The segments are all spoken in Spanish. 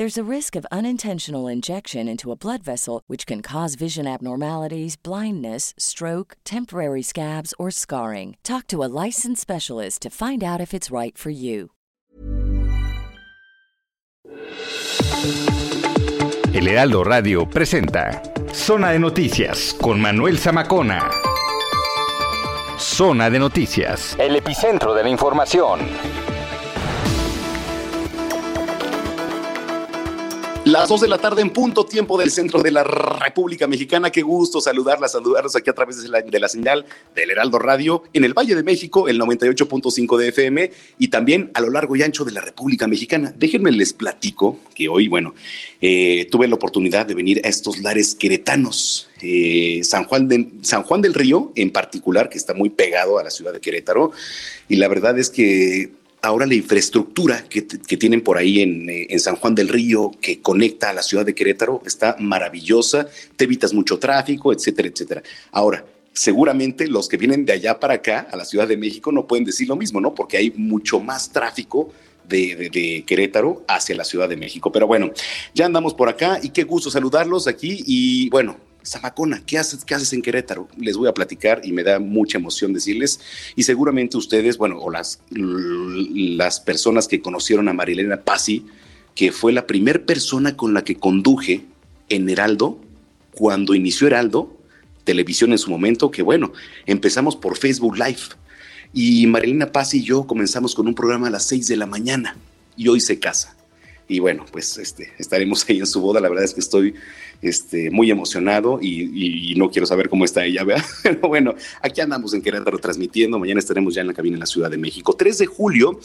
There's a risk of unintentional injection into a blood vessel, which can cause vision abnormalities, blindness, stroke, temporary scabs, or scarring. Talk to a licensed specialist to find out if it's right for you. El Heraldo Radio presenta Zona de Noticias con Manuel Zamacona. Zona de Noticias, el epicentro de la información. Las dos de la tarde en punto, tiempo del centro de la República Mexicana. Qué gusto saludarlas, saludarlos aquí a través de la, señal del Heraldo Radio en el Valle de México, el 98.5 de FM y también a lo largo y ancho de la República Mexicana. Déjenme les platico que hoy, bueno, eh, tuve la oportunidad de venir a estos lares queretanos. Eh, San, Juan de, San Juan del Río, en particular, que está muy pegado a la ciudad de Querétaro. Y la verdad es que ahora la infraestructura que, tienen por ahí en, eh, en, San Juan del Río, que conecta a la ciudad de Querétaro, está maravillosa, te evitas mucho tráfico, etcétera, etcétera. Ahora, seguramente los que vienen de allá para acá, a la Ciudad de México, no pueden decir lo mismo, ¿no? Porque hay mucho más tráfico. De, de, Querétaro hacia la Ciudad de México. Pero bueno, ya andamos por acá y qué gusto saludarlos aquí. Y bueno, Zamacona, ¿qué haces, ¿qué haces en Querétaro? Les voy a platicar y me da mucha emoción decirles. Y seguramente ustedes, bueno, o las, las personas que conocieron a Marilena Pasi, que fue la primera persona con la que conduje en Heraldo, cuando inició Heraldo, televisión en su momento, que bueno, empezamos por Facebook Live. Y Marilena Paz y yo comenzamos con un programa a las 6 de la mañana y hoy se casa. Y bueno, pues este, estaremos ahí en su boda. La verdad es que estoy este, muy emocionado y, no quiero saber cómo está ella, ¿verdad? Pero bueno, aquí andamos en Querétaro transmitiendo. Mañana estaremos ya en la cabina en la Ciudad de México. 3 de julio,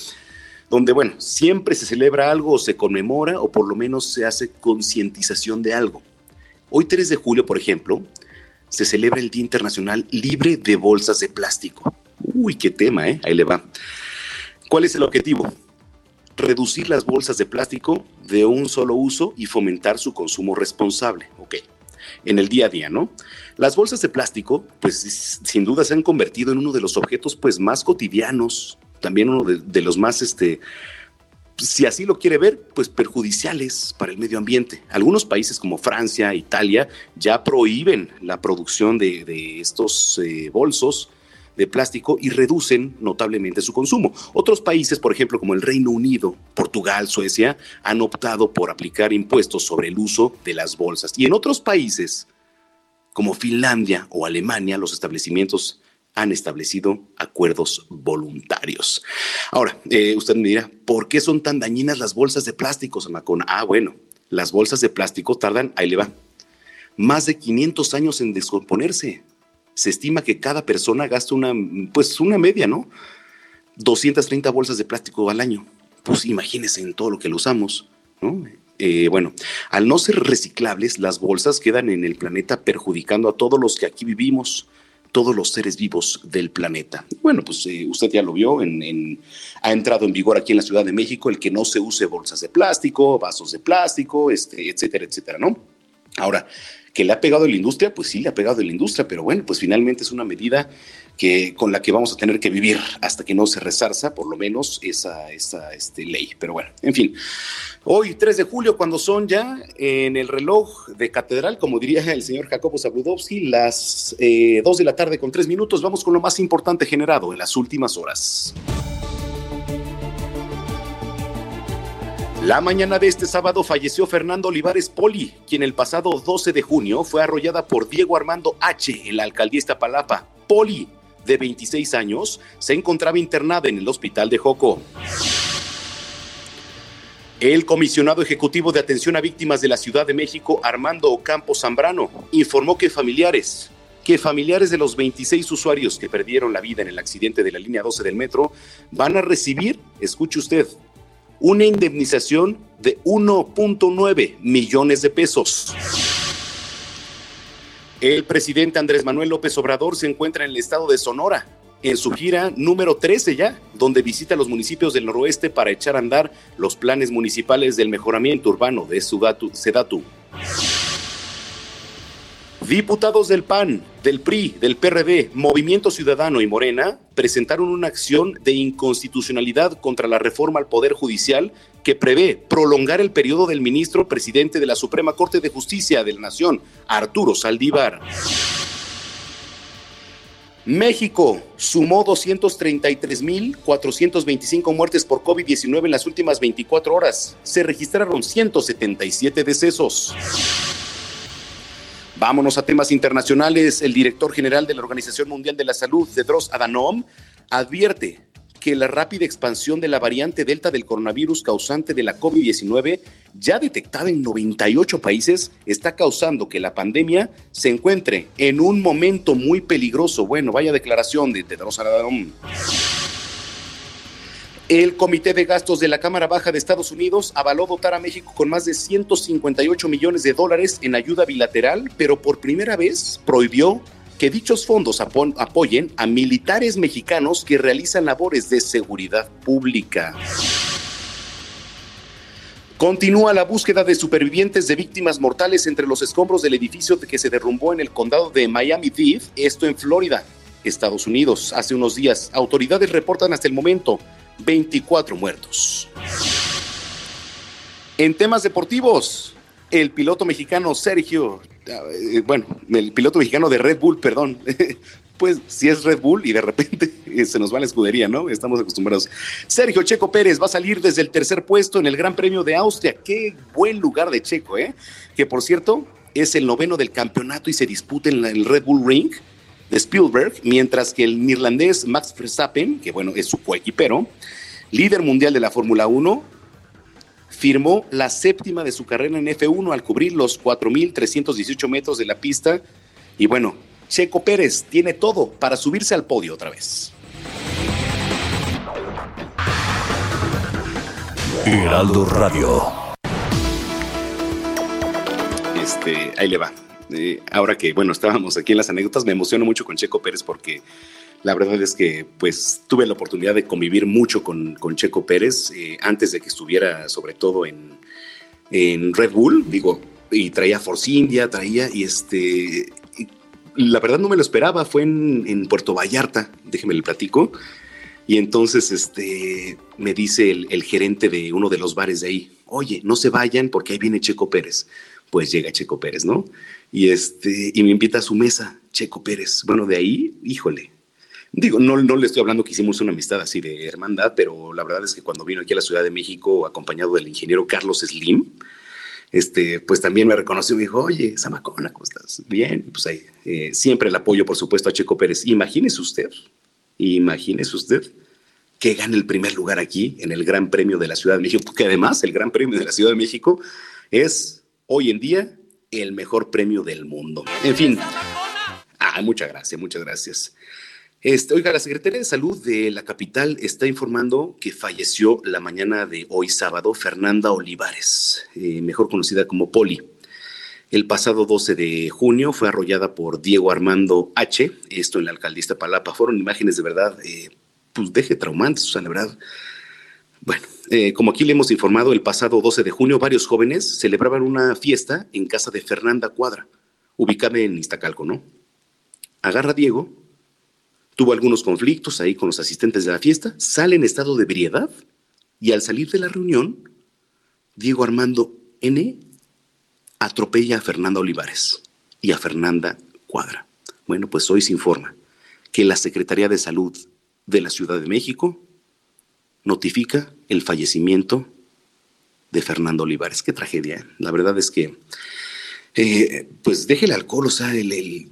donde, bueno, siempre se celebra algo o se conmemora o por lo menos se hace concientización de algo. Hoy, 3 de julio, por ejemplo, se celebra el Día Internacional Libre de Bolsas de Plástico. Uy, qué tema, ¿eh? Ahí le va. ¿Cuál es el objetivo? Reducir las bolsas de plástico de un solo uso y fomentar su consumo responsable. Ok. En el día a día, ¿no? Las bolsas de plástico, pues sin duda se han convertido en uno de los objetos pues más cotidianos, también uno de, los más, este, si así lo quiere ver, pues perjudiciales para el medio ambiente. Algunos países como Francia, Italia, ya prohíben la producción de, de estos eh, bolsos de plástico y reducen notablemente su consumo. Otros países, por ejemplo, como el Reino Unido, Portugal, Suecia, han optado por aplicar impuestos sobre el uso de las bolsas. Y en otros países, como Finlandia o Alemania, los establecimientos han establecido acuerdos voluntarios. Ahora, eh, usted me dirá, ¿por qué son tan dañinas las bolsas de plástico, Samacona? Ah, bueno, las bolsas de plástico tardan, ahí le va, más de 500 años en descomponerse se estima que cada persona gasta una, pues una media, ¿no? 230 bolsas de plástico al año. Pues imagínense en todo lo que lo usamos, ¿no? Eh, bueno, al no ser reciclables, las bolsas quedan en el planeta perjudicando a todos los que aquí vivimos, todos los seres vivos del planeta. Bueno, pues eh, usted ya lo vio, en, en, ha entrado en vigor aquí en la Ciudad de México el que no se use bolsas de plástico, vasos de plástico, este, etcétera, etcétera, ¿no? Ahora, que le ha pegado a la industria, pues sí le ha pegado a la industria, pero bueno, pues finalmente es una medida que, con la que vamos a tener que vivir hasta que no se resarza, por lo menos, esa, esa este, ley. Pero bueno, en fin. Hoy, 3 de julio, cuando son ya en el reloj de catedral, como diría el señor Jacobo Zabludowski, las eh, 2 de la tarde con 3 minutos, vamos con lo más importante generado en las últimas horas. La mañana de este sábado falleció Fernando Olivares Poli, quien el pasado 12 de junio fue arrollada por Diego Armando H. en la alcaldía Iztapalapa. Poli, de 26 años, se encontraba internada en el hospital de Joco. El comisionado ejecutivo de atención a víctimas de la Ciudad de México, Armando Ocampo Zambrano, informó que familiares, que familiares de los 26 usuarios que perdieron la vida en el accidente de la línea 12 del metro van a recibir, escuche usted, una indemnización de 1.9 millones de pesos. El presidente Andrés Manuel López Obrador se encuentra en el estado de Sonora en su gira número 13 ya, donde visita los municipios del noroeste para echar a andar los planes municipales del mejoramiento urbano de Sedatu. Diputados del PAN, del PRI, del PRD, Movimiento Ciudadano y Morena presentaron una acción de inconstitucionalidad contra la reforma al Poder Judicial que prevé prolongar el periodo del ministro presidente de la Suprema Corte de Justicia de la Nación, Arturo Saldívar. México sumó 233.425 muertes por COVID-19 en las últimas 24 horas. Se registraron 177 decesos. Vámonos a temas internacionales. El director general de la Organización Mundial de la Salud, Tedros Adhanom, advierte que la rápida expansión de la variante Delta del coronavirus causante de la COVID-19, ya detectada en 98 países, está causando que la pandemia se encuentre en un momento muy peligroso. Bueno, vaya declaración de Tedros Adhanom. El Comité de Gastos de la Cámara Baja de Estados Unidos avaló dotar a México con más de 158 millones de dólares en ayuda bilateral, pero por primera vez prohibió que dichos fondos apoyen a militares mexicanos que realizan labores de seguridad pública. Continúa la búsqueda de supervivientes de víctimas mortales entre los escombros del edificio que se derrumbó en el condado de Miami-Dade, esto en Florida, Estados Unidos. Hace unos días, autoridades reportan hasta el momento 24 muertos. En temas deportivos, el piloto mexicano Sergio eh, bueno, el piloto mexicano de Red Bull, perdón, pues si es Red Bull y de repente se nos va la escudería, ¿no? Estamos acostumbrados. Sergio Checo Pérez va a salir desde el tercer puesto en el Gran Premio de Austria. Qué buen lugar de Checo, ¿eh? Que por cierto es el noveno del campeonato y se disputa en el Red Bull Ring de Spielberg, mientras que el neerlandés Max Verstappen, que bueno, es su coequipero, líder mundial de la Fórmula 1, firmó la séptima de su carrera en F1 al cubrir los 4.318 metros de la pista. Y bueno, Checo Pérez tiene todo para subirse al podio otra vez. Heraldo Radio. Este, ahí le va. Ahora que, bueno, estábamos aquí en las anécdotas, me emociono mucho con Checo Pérez porque la verdad es que pues tuve la oportunidad de convivir mucho con, Checo Pérez eh, antes de que estuviera sobre todo en, Red Bull, digo, y traía Force India, traía y este, la verdad no me lo esperaba, fue en, Puerto Vallarta, déjeme le platico, y entonces este, me dice el gerente de uno de los bares de ahí, oye, no se vayan porque ahí viene Checo Pérez. Pues llega Checo Pérez, ¿no? Y, este, y me invita a su mesa, Checo Pérez. Bueno, de ahí, híjole, Digo, no, no le estoy hablando que hicimos una amistad así de hermandad, pero la verdad es que cuando vino aquí a la Ciudad de México acompañado del ingeniero Carlos Slim, este, pues también me reconoció y me dijo, oye, Samacona, ¿cómo estás? Bien, pues ahí, eh, siempre el apoyo, por supuesto, a Checo Pérez. Imagínese usted, imagínese usted que gane el primer lugar aquí en el Gran Premio de la Ciudad de México, que además el Gran Premio de la Ciudad de México es hoy en día el mejor premio del mundo. En fin, ah, muchas gracias, muchas gracias. Este, oiga, la Secretaría de Salud de la capital está informando que falleció la mañana de hoy sábado Fernanda Olivares, eh, mejor conocida como Poli. El pasado 12 de junio fue arrollada por Diego Armando H., esto en la alcaldía Palapa. Fueron imágenes de verdad, eh, pues deje traumantes, o sea, la verdad. Bueno, eh, como aquí le hemos informado, el pasado 12 de junio varios jóvenes celebraban una fiesta en casa de Fernanda Cuadra, ubicada en Iztacalco, ¿no? Agarra a Diego Tuvo algunos conflictos ahí con los asistentes de la fiesta, sale en estado de ebriedad y al salir de la reunión, Diego Armando N atropella a Fernanda Olivares y a Fernanda Cuadra. Bueno, pues hoy se informa que la Secretaría de Salud de la Ciudad de México notifica el fallecimiento de Fernando Olivares. Qué tragedia. La verdad es que, eh, pues deje el alcohol, o sea, el,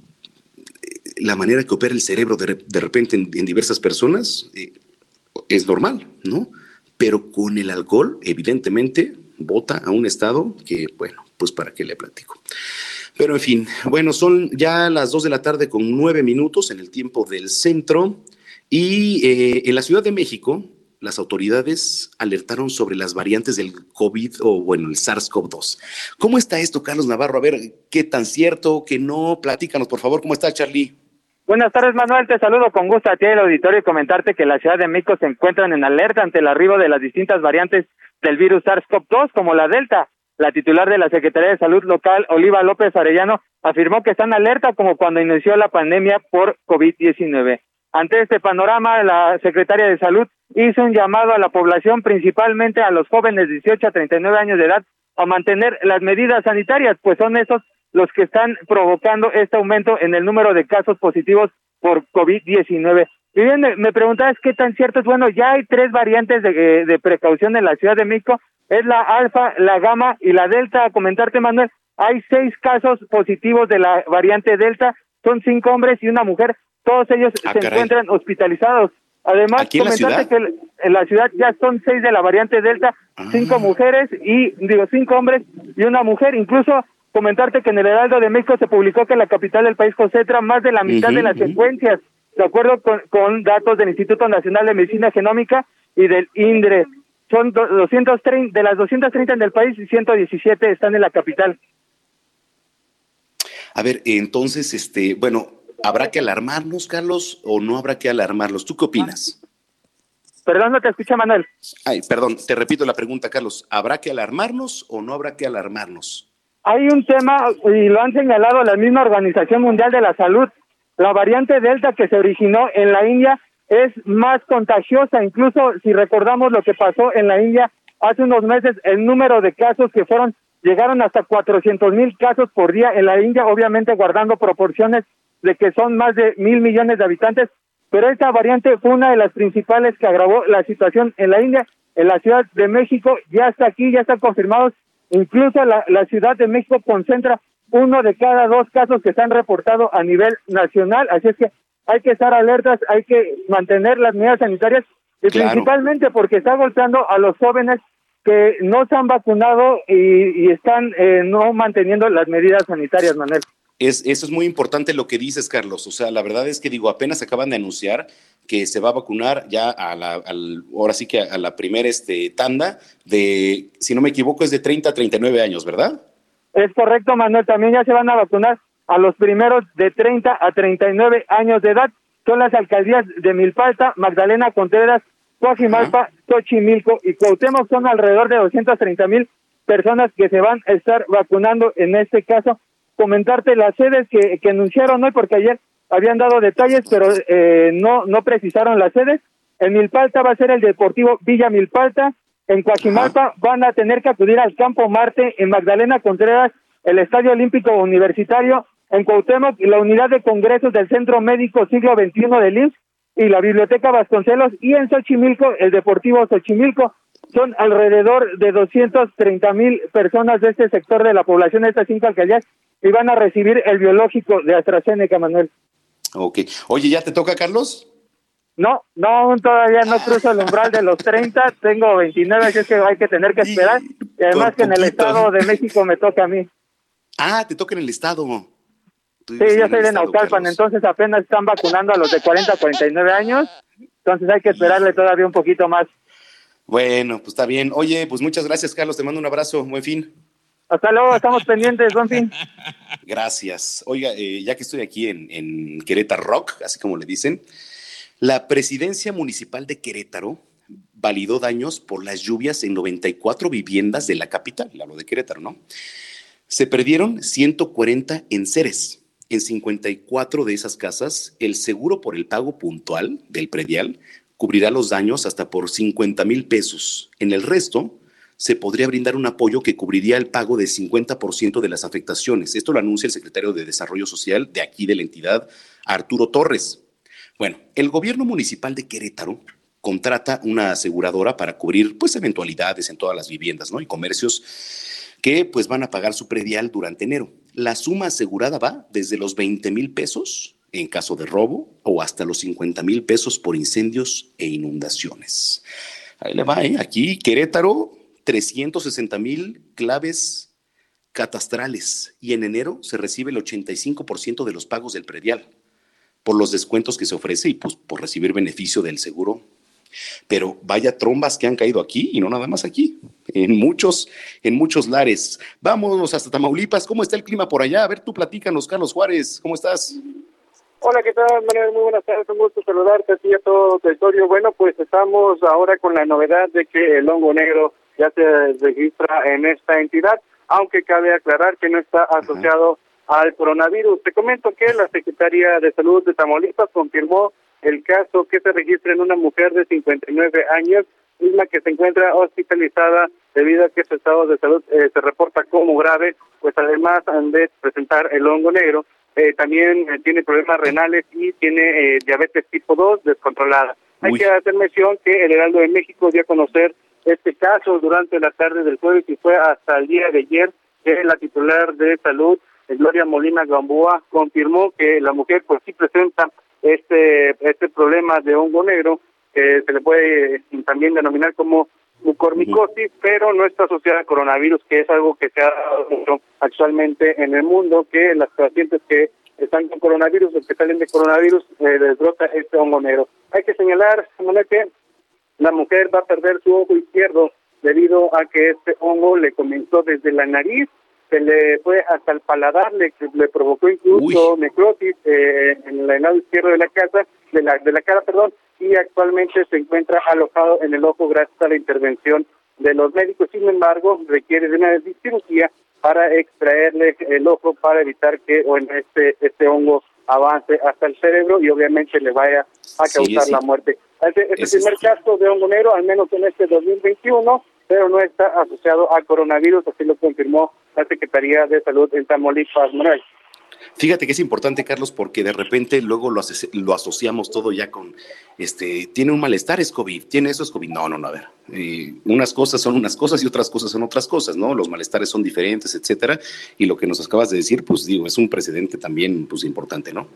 la manera que opera el cerebro de, repente en, diversas personas eh, es normal, ¿no? pero con el alcohol, evidentemente, vota a un estado que, bueno, pues para qué le platico. Pero en fin, bueno, son ya las dos de la tarde con nueve minutos en el tiempo del centro y eh, en la Ciudad de México las autoridades alertaron sobre las variantes del COVID o bueno, el SARS-CoV-2. ¿Cómo está esto, Carlos Navarro? A ver, ¿qué tan cierto, qué no? Platícanos, por favor, ¿cómo está, Charlie? Buenas tardes, Manuel. Te saludo con gusto a ti, el auditorio, y comentarte que la Ciudad de México se encuentran en alerta ante el arribo de las distintas variantes del virus SARS-CoV-2, como la Delta. La titular de la Secretaría de Salud local, Oliva López Arellano, afirmó que están alerta como cuando inició la pandemia por COVID-19. Ante este panorama, la Secretaria de Salud hizo un llamado a la población, principalmente a los jóvenes de 18 a 39 años de edad, a mantener las medidas sanitarias, pues son esos los que están provocando este aumento en el número de casos positivos por COVID-19. Y bien, me, preguntabas qué tan cierto es. Bueno, ya hay tres variantes de, eh, de precaución en la Ciudad de México. Es la alfa, la gamma y la delta. A comentarte, Manuel, hay seis casos positivos de la variante delta. Son cinco hombres y una mujer. Todos ellos ah, se encuentran hospitalizados. Además, comentarte que en la ciudad ya son seis de la variante Delta, cinco ah. mujeres y, digo, cinco hombres y una mujer. Incluso comentarte que en el Heraldo de México se publicó que la capital del país concentra más de la mitad de las secuencias, de acuerdo con, datos del Instituto Nacional de Medicina Genómica y del INDRE. Son 230, de las 230 en el país, 117 están en la capital. A ver, entonces, este, bueno, ¿habrá que alarmarnos, Carlos, o no habrá que alarmarlos? ¿Tú qué opinas? Perdón, no te escucha, Manuel. Ay, perdón, te repito la pregunta, Carlos. ¿Habrá que alarmarnos o no habrá que alarmarnos? Hay un tema, y lo han señalado la misma Organización Mundial de la Salud, la variante Delta que se originó en la India es más contagiosa, incluso si recordamos lo que pasó en la India hace unos meses, el número de casos que fueron, llegaron hasta 400 mil casos por día en la India, obviamente guardando proporciones de que son más de mil millones de habitantes, pero esta variante fue una de las principales que agravó la situación en la India, en la Ciudad de México, ya está aquí, ya están confirmados Incluso la, la Ciudad de México concentra uno de cada dos casos que se han reportado a nivel nacional, así es que hay que estar alertas, hay que mantener las medidas sanitarias y principalmente porque está golpeando a los jóvenes que no se han vacunado y, están eh, no manteniendo las medidas sanitarias, Manuel. Es, eso es muy importante lo que dices, Carlos. O sea, la verdad es que digo, apenas acaban de anunciar que se va a vacunar ya a la, al, ahora sí que a la primera este, tanda de, si no me equivoco, es de 30 a 39 años, ¿verdad? Es correcto, Manuel. También ya se van a vacunar a los primeros de 30 a 39 años de edad. Son las alcaldías de Milpalta, Magdalena Contreras, Coajimalpa, Xochimilco y Cuauhtémoc. Son alrededor de 230 mil personas que se van a estar vacunando en este caso comentarte las sedes que, que anunciaron hoy, porque ayer habían dado detalles, pero eh, no, no precisaron las sedes. En Milpalta va a ser el Deportivo Villa Milpalta. En Coajimalpa van a tener que acudir al Campo Marte. En Magdalena Contreras, el Estadio Olímpico Universitario. En Cuauhtémoc, la Unidad de Congresos del Centro Médico Siglo XXI del IMSS y la Biblioteca Vasconcelos. Y en Xochimilco, el Deportivo Xochimilco. Son alrededor de 230 mil personas de este sector de la población de estas cinco alcaldías y van a recibir el biológico de AstraZeneca, Manuel. Ok. Oye, ¿ya te toca, Carlos? No, no, todavía no cruzo el umbral de los 30, tengo 29, así es que hay que tener que esperar. Y además que en el Estado de México me toca a mí. Ah, te toca en el Estado. Sí, yo soy de Naucalpan, entonces apenas están vacunando a los de 40 a 49 años, entonces hay que esperarle todavía un poquito más. Bueno, pues está bien. Oye, pues muchas gracias, Carlos. Te mando un abrazo. Buen fin. Hasta luego, estamos pendientes. Buen fin. Gracias. Oiga, eh, ya que estoy aquí en, en Querétaro Rock, así como le dicen, la presidencia municipal de Querétaro validó daños por las lluvias en 94 viviendas de la capital, hablo de Querétaro, ¿no? Se perdieron 140 enseres. En 54 de esas casas, el seguro por el pago puntual del predial cubrirá los daños hasta por 50 mil pesos. En el resto, se podría brindar un apoyo que cubriría el pago de 50% de las afectaciones. Esto lo anuncia el secretario de Desarrollo Social de aquí de la entidad, Arturo Torres. Bueno, el gobierno municipal de Querétaro contrata una aseguradora para cubrir pues eventualidades en todas las viviendas ¿no? y comercios que pues van a pagar su predial durante enero. La suma asegurada va desde los 20 mil pesos en caso de robo o hasta los 50 mil pesos por incendios e inundaciones. Ahí le va, ¿eh? Aquí, Querétaro, 360 mil claves catastrales y en enero se recibe el 85% de los pagos del predial por los descuentos que se ofrece y pues por recibir beneficio del seguro. Pero vaya trombas que han caído aquí y no nada más aquí, en muchos, en muchos lares. Vámonos hasta Tamaulipas. ¿Cómo está el clima por allá? A ver, tú platícanos, Carlos Juárez, ¿cómo estás? Hola, ¿qué tal, Manuel? Muy buenas tardes, un gusto saludarte a ti y a todo el territorio. Bueno, pues estamos ahora con la novedad de que el hongo negro ya se registra en esta entidad, aunque cabe aclarar que no está asociado al coronavirus. Te comento que la Secretaría de Salud de Tamaulipas confirmó el caso que se registra en una mujer de 59 años, misma que se encuentra hospitalizada debido a que su estado de salud eh, se reporta como grave, pues además de presentar el hongo negro, eh, también eh, tiene problemas renales y tiene diabetes tipo 2 descontrolada. Hay que hacer mención que el Heraldo de México dio a conocer este caso durante la tarde del jueves y fue hasta el día de ayer que la titular de salud, Gloria Molina Gamboa, confirmó que la mujer pues sí presenta este este problema de hongo negro que se le puede también denominar como mucormicosis, pero no está asociada a coronavirus, que es algo que se ha dado mucho actualmente en el mundo, que las pacientes que están con coronavirus o que salen de coronavirus eh, les brota este hongo negro. Hay que señalar, que la mujer va a perder su ojo izquierdo debido a que este hongo le comenzó desde la nariz, se le fue hasta el paladar, le, le provocó incluso necrosis eh, en el lado izquierdo de la casa, de la, de la cara, perdón, y actualmente se encuentra alojado en el ojo gracias a la intervención de los médicos. Sin embargo, requiere de una cirugía para extraerle el ojo para evitar que o en este este hongo avance hasta el cerebro y obviamente le vaya a causar la muerte. Este, es el primer caso de hongo negro, al menos en este 2021, pero no está asociado al coronavirus, así lo confirmó la Secretaría de Salud en Tamaulipas, Manuel. Fíjate que es importante, Carlos, porque de repente luego lo, lo asociamos todo ya con, este, tiene un malestar, es COVID, tiene eso, es COVID. No, no, no, a ver. Eh, unas cosas son unas cosas y otras cosas son otras cosas, ¿no? Los malestares son diferentes, etcétera. Y lo que nos acabas de decir, pues digo, es un precedente también, pues importante, ¿no?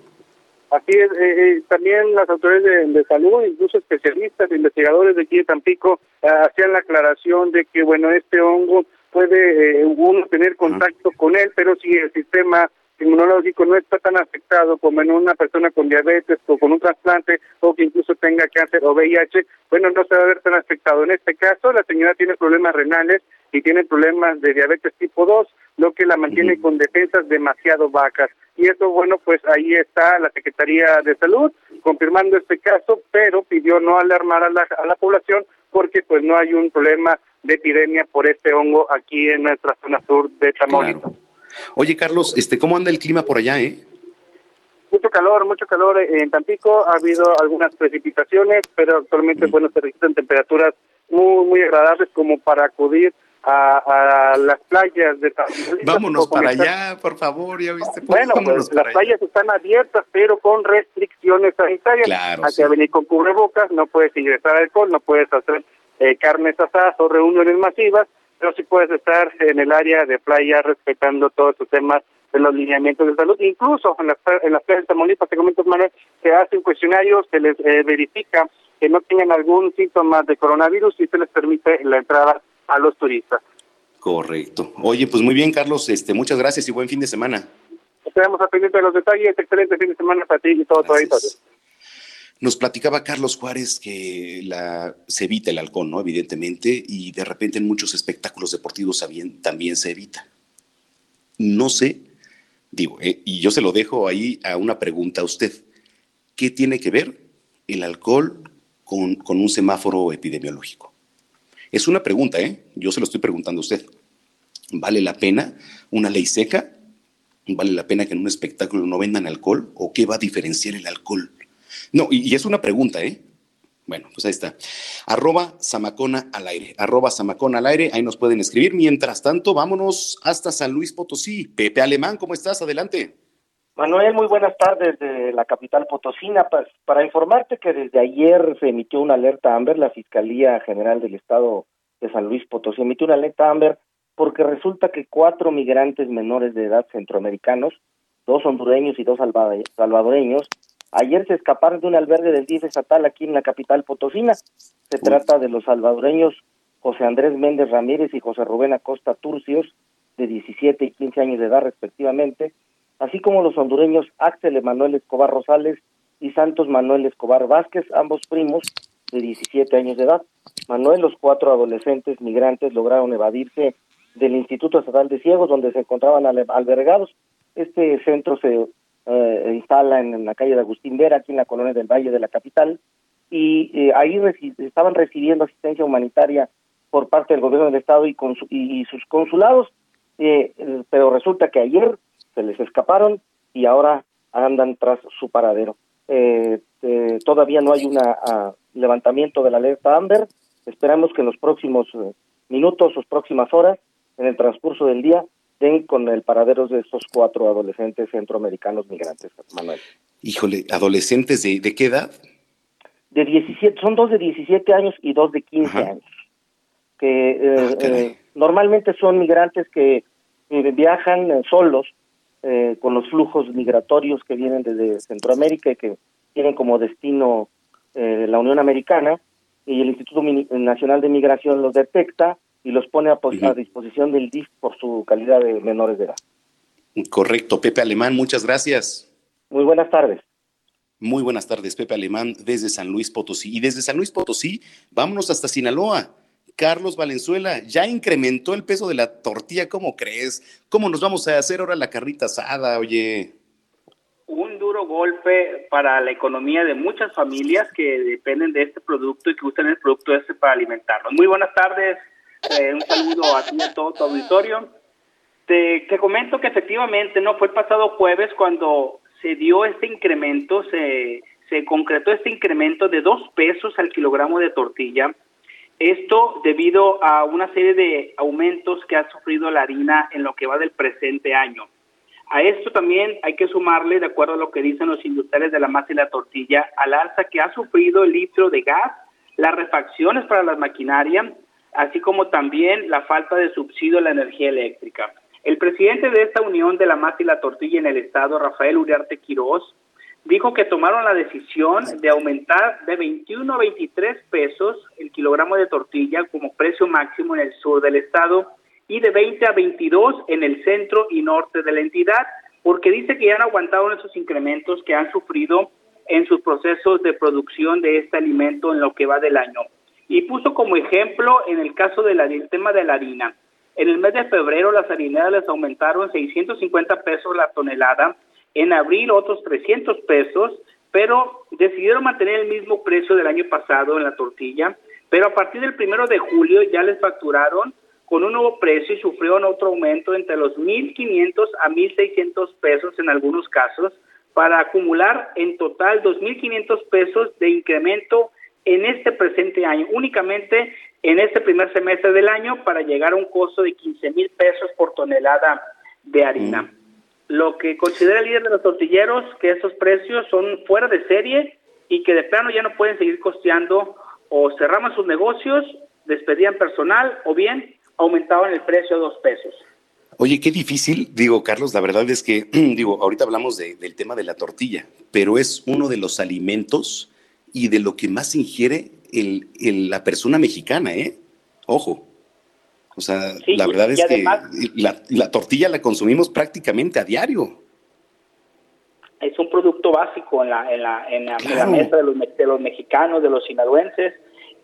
Así es, eh, eh, también las autoridades de, salud, incluso especialistas, investigadores de aquí de Tampico, hacían la aclaración de que, bueno, este hongo puede uno tener contacto con él, pero si el sistema inmunológico no está tan afectado como en una persona con diabetes o con un trasplante o que incluso tenga cáncer o VIH, bueno, no se va a ver tan afectado. En este caso, la señora tiene problemas renales y tiene problemas de diabetes tipo 2, lo que la mantiene con defensas demasiado bajas. Y eso, bueno, pues ahí está la Secretaría de Salud confirmando este caso, pero pidió no alarmar a la, a la población porque pues no hay un problema de epidemia por este hongo aquí en nuestra zona sur de Tamaulipas. Oye, Carlos, este, ¿cómo anda el clima por allá, eh? Mucho calor, mucho calor en Tampico. Ha habido algunas precipitaciones, pero actualmente, mm. bueno, se registran temperaturas muy, muy agradables como para acudir a, las playas de Tampico. Vámonos para allá, por favor, ya viste. Bueno, pues las playas están abiertas, pero con restricciones sanitarias. Claro. Hay que venir con cubrebocas, no puedes ingresar alcohol, no puedes hacer eh, carnes asadas o reuniones masivas pero sí puedes estar en el área de playa respetando todos estos temas de los lineamientos de salud. Incluso en las, en las playas de Tamaulipas, te comento, Manuel, se hacen cuestionarios, se les eh, verifica que no tengan algún síntoma de coronavirus y se les permite la entrada a los turistas. Correcto. Oye, pues muy bien, Carlos, este, muchas gracias y buen fin de semana. Estaremos a pendiente de los detalles. Excelente fin de semana para ti y todo tu auditorio. Nos platicaba Carlos Juárez que se evita el alcohol, ¿no? Evidentemente, y de repente en muchos espectáculos deportivos también, se evita. No sé, digo, eh, y yo se lo dejo ahí a una pregunta a usted. ¿Qué tiene que ver el alcohol con, con un semáforo epidemiológico? Es una pregunta, ¿eh? Yo se lo estoy preguntando a usted. ¿Vale la pena una ley seca? ¿Vale la pena que en un espectáculo no vendan alcohol? ¿O qué va a diferenciar el alcohol no, y, es una pregunta, ¿eh? Bueno, pues ahí está. Arroba Samacona al aire. Arroba Samacona al aire. Ahí nos pueden escribir. Mientras tanto, vámonos hasta San Luis Potosí. Pepe Alemán, ¿cómo estás? Adelante. Manuel, muy buenas tardes de la capital potosina. Pues, para informarte que desde ayer se emitió una alerta AMBER, la Fiscalía General del Estado de San Luis Potosí emitió una alerta AMBER porque resulta que cuatro migrantes menores de edad centroamericanos, dos hondureños y dos salvadoreños, ayer se escaparon de un albergue del DIF estatal aquí en la capital potosina. Se trata de los salvadoreños José Andrés Méndez Ramírez y José Rubén Acosta Turcios, de 17 y 15 años de edad respectivamente, así como los hondureños Axel Emanuel Escobar Rosales y Santos Manuel Escobar Vázquez, ambos primos de 17 años de edad. Manuel, los cuatro adolescentes migrantes lograron evadirse del Instituto Estatal de Ciegos, donde se encontraban albergados. Este centro se eh, instala en, la calle de Agustín Vera, aquí en la colonia del Valle de la capital, y eh, ahí estaban recibiendo asistencia humanitaria por parte del gobierno del estado y, con y, sus consulados, eh, pero resulta que ayer se les escaparon y ahora andan tras su paradero. todavía no hay un levantamiento de la alerta Amber. Esperamos que en los próximos minutos, o próximas horas, en el transcurso del día, con el paradero de estos cuatro adolescentes centroamericanos migrantes, Manuel. Híjole, ¿adolescentes de, de qué edad? De 17, son dos de 17 años y dos de 15 años. Que eh, ah, eh, normalmente son migrantes que eh, viajan solos con los flujos migratorios que vienen desde Centroamérica y que tienen como destino la Unión Americana y el Instituto Nacional de Migración los detecta y los pone a, a disposición del DIF por su calidad de menores de edad. Correcto, Pepe Alemán, muchas gracias. Muy buenas tardes. Muy buenas tardes, Pepe Alemán, desde San Luis Potosí. Y desde San Luis Potosí, vámonos hasta Sinaloa. Carlos Valenzuela, ya incrementó el peso de la tortilla, ¿cómo crees? ¿Cómo nos vamos a hacer ahora la carrita asada, oye? Un duro golpe para la economía de muchas familias que dependen de este producto y que usan el producto este para alimentarnos. Muy buenas tardes, eh, un saludo a ti y a todo tu auditorio. Te, te, comento que efectivamente no fue el pasado jueves cuando se dio este incremento, se, se concretó este incremento de dos pesos al kilogramo de tortilla. Esto debido a una serie de aumentos que ha sufrido la harina en lo que va del presente año. A esto también hay que sumarle, de acuerdo a lo que dicen los industriales de la masa y la tortilla, al alza que ha sufrido el litro de gas, las refacciones para las maquinarias, así como también la falta de subsidio a la energía eléctrica. El presidente de esta unión de la masa y la tortilla en el estado, Rafael Uriarte Quirós, dijo que tomaron la decisión de aumentar de 21 a 23 pesos el kilogramo de tortilla como precio máximo en el sur del estado y de 20 a 22 en el centro y norte de la entidad, porque dice que ya han aguantado esos incrementos que han sufrido en sus procesos de producción de este alimento en lo que va del año y puso como ejemplo en el caso del tema de la harina. En el mes de febrero las harineras les aumentaron 650 pesos la tonelada, en abril otros 300 pesos, pero decidieron mantener el mismo precio del año pasado en la tortilla, pero a partir del primero de julio ya les facturaron con un nuevo precio y sufrieron otro aumento entre los 1.500 a 1.600 pesos en algunos casos, para acumular en total 2.500 pesos de incremento en este presente año, únicamente en este primer semestre del año, para llegar a un costo de 15 mil pesos por tonelada de harina. Mm. Lo que considera el líder de los tortilleros que estos precios son fuera de serie y que de plano ya no pueden seguir costeando o cerraban sus negocios, despedían personal o bien aumentaban el precio a dos pesos. Oye, qué difícil, digo, Carlos, la verdad es que, digo, ahorita hablamos del tema de la tortilla, pero es uno de los alimentos y de lo que más ingiere el, la persona mexicana, ¿eh? Ojo. O sea, la verdad es que la, tortilla la consumimos prácticamente a diario. Es un producto básico en la, en la, en la, mesa de los, de los mexicanos, de los sinaloenses,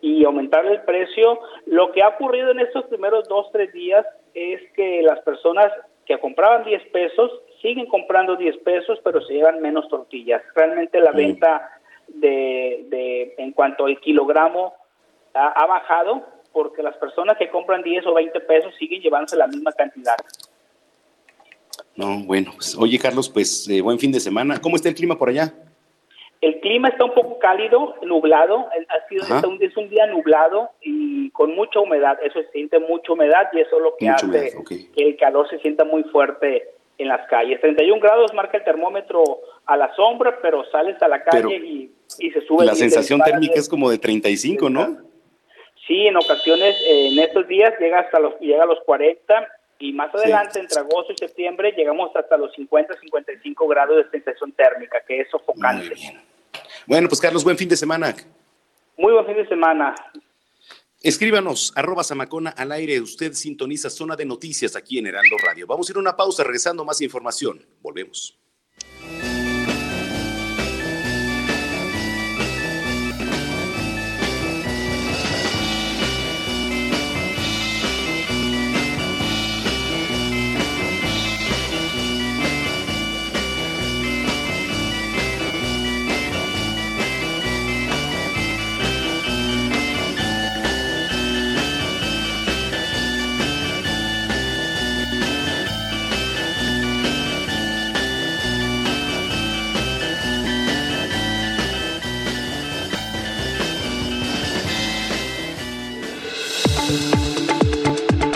y aumentar el precio. Lo que ha ocurrido en estos primeros dos, tres días es que las personas que compraban 10 pesos siguen comprando 10 pesos, pero se llevan menos tortillas. Realmente la venta de, de en cuanto al kilogramo ha, bajado porque las personas que compran 10 o 20 pesos siguen llevándose la misma cantidad. No, bueno, pues, oye Carlos, pues eh, buen fin de semana. ¿Cómo está el clima por allá? El clima está un poco cálido, nublado, ha sido un, es un día nublado y con mucha humedad, eso se siente mucha humedad y eso es lo que hace que el calor se sienta muy fuerte en las calles. 31 grados marca el termómetro a la sombra, pero sales a la calle y, se sube. La sensación térmica es como de 35, ¿no? Sí, en ocasiones, en estos días llega hasta los, llega a los 40 Y más adelante, entre agosto y septiembre, llegamos hasta los 50-55 grados de sensación térmica, que es sofocante. Muy bien. Bueno, pues Carlos, buen fin de semana. Muy buen fin de semana. Escríbanos, arroba Samacona al aire. Usted sintoniza Zona de Noticias aquí en Heraldo Radio. Vamos a ir a una pausa, regresando más información. Volvemos.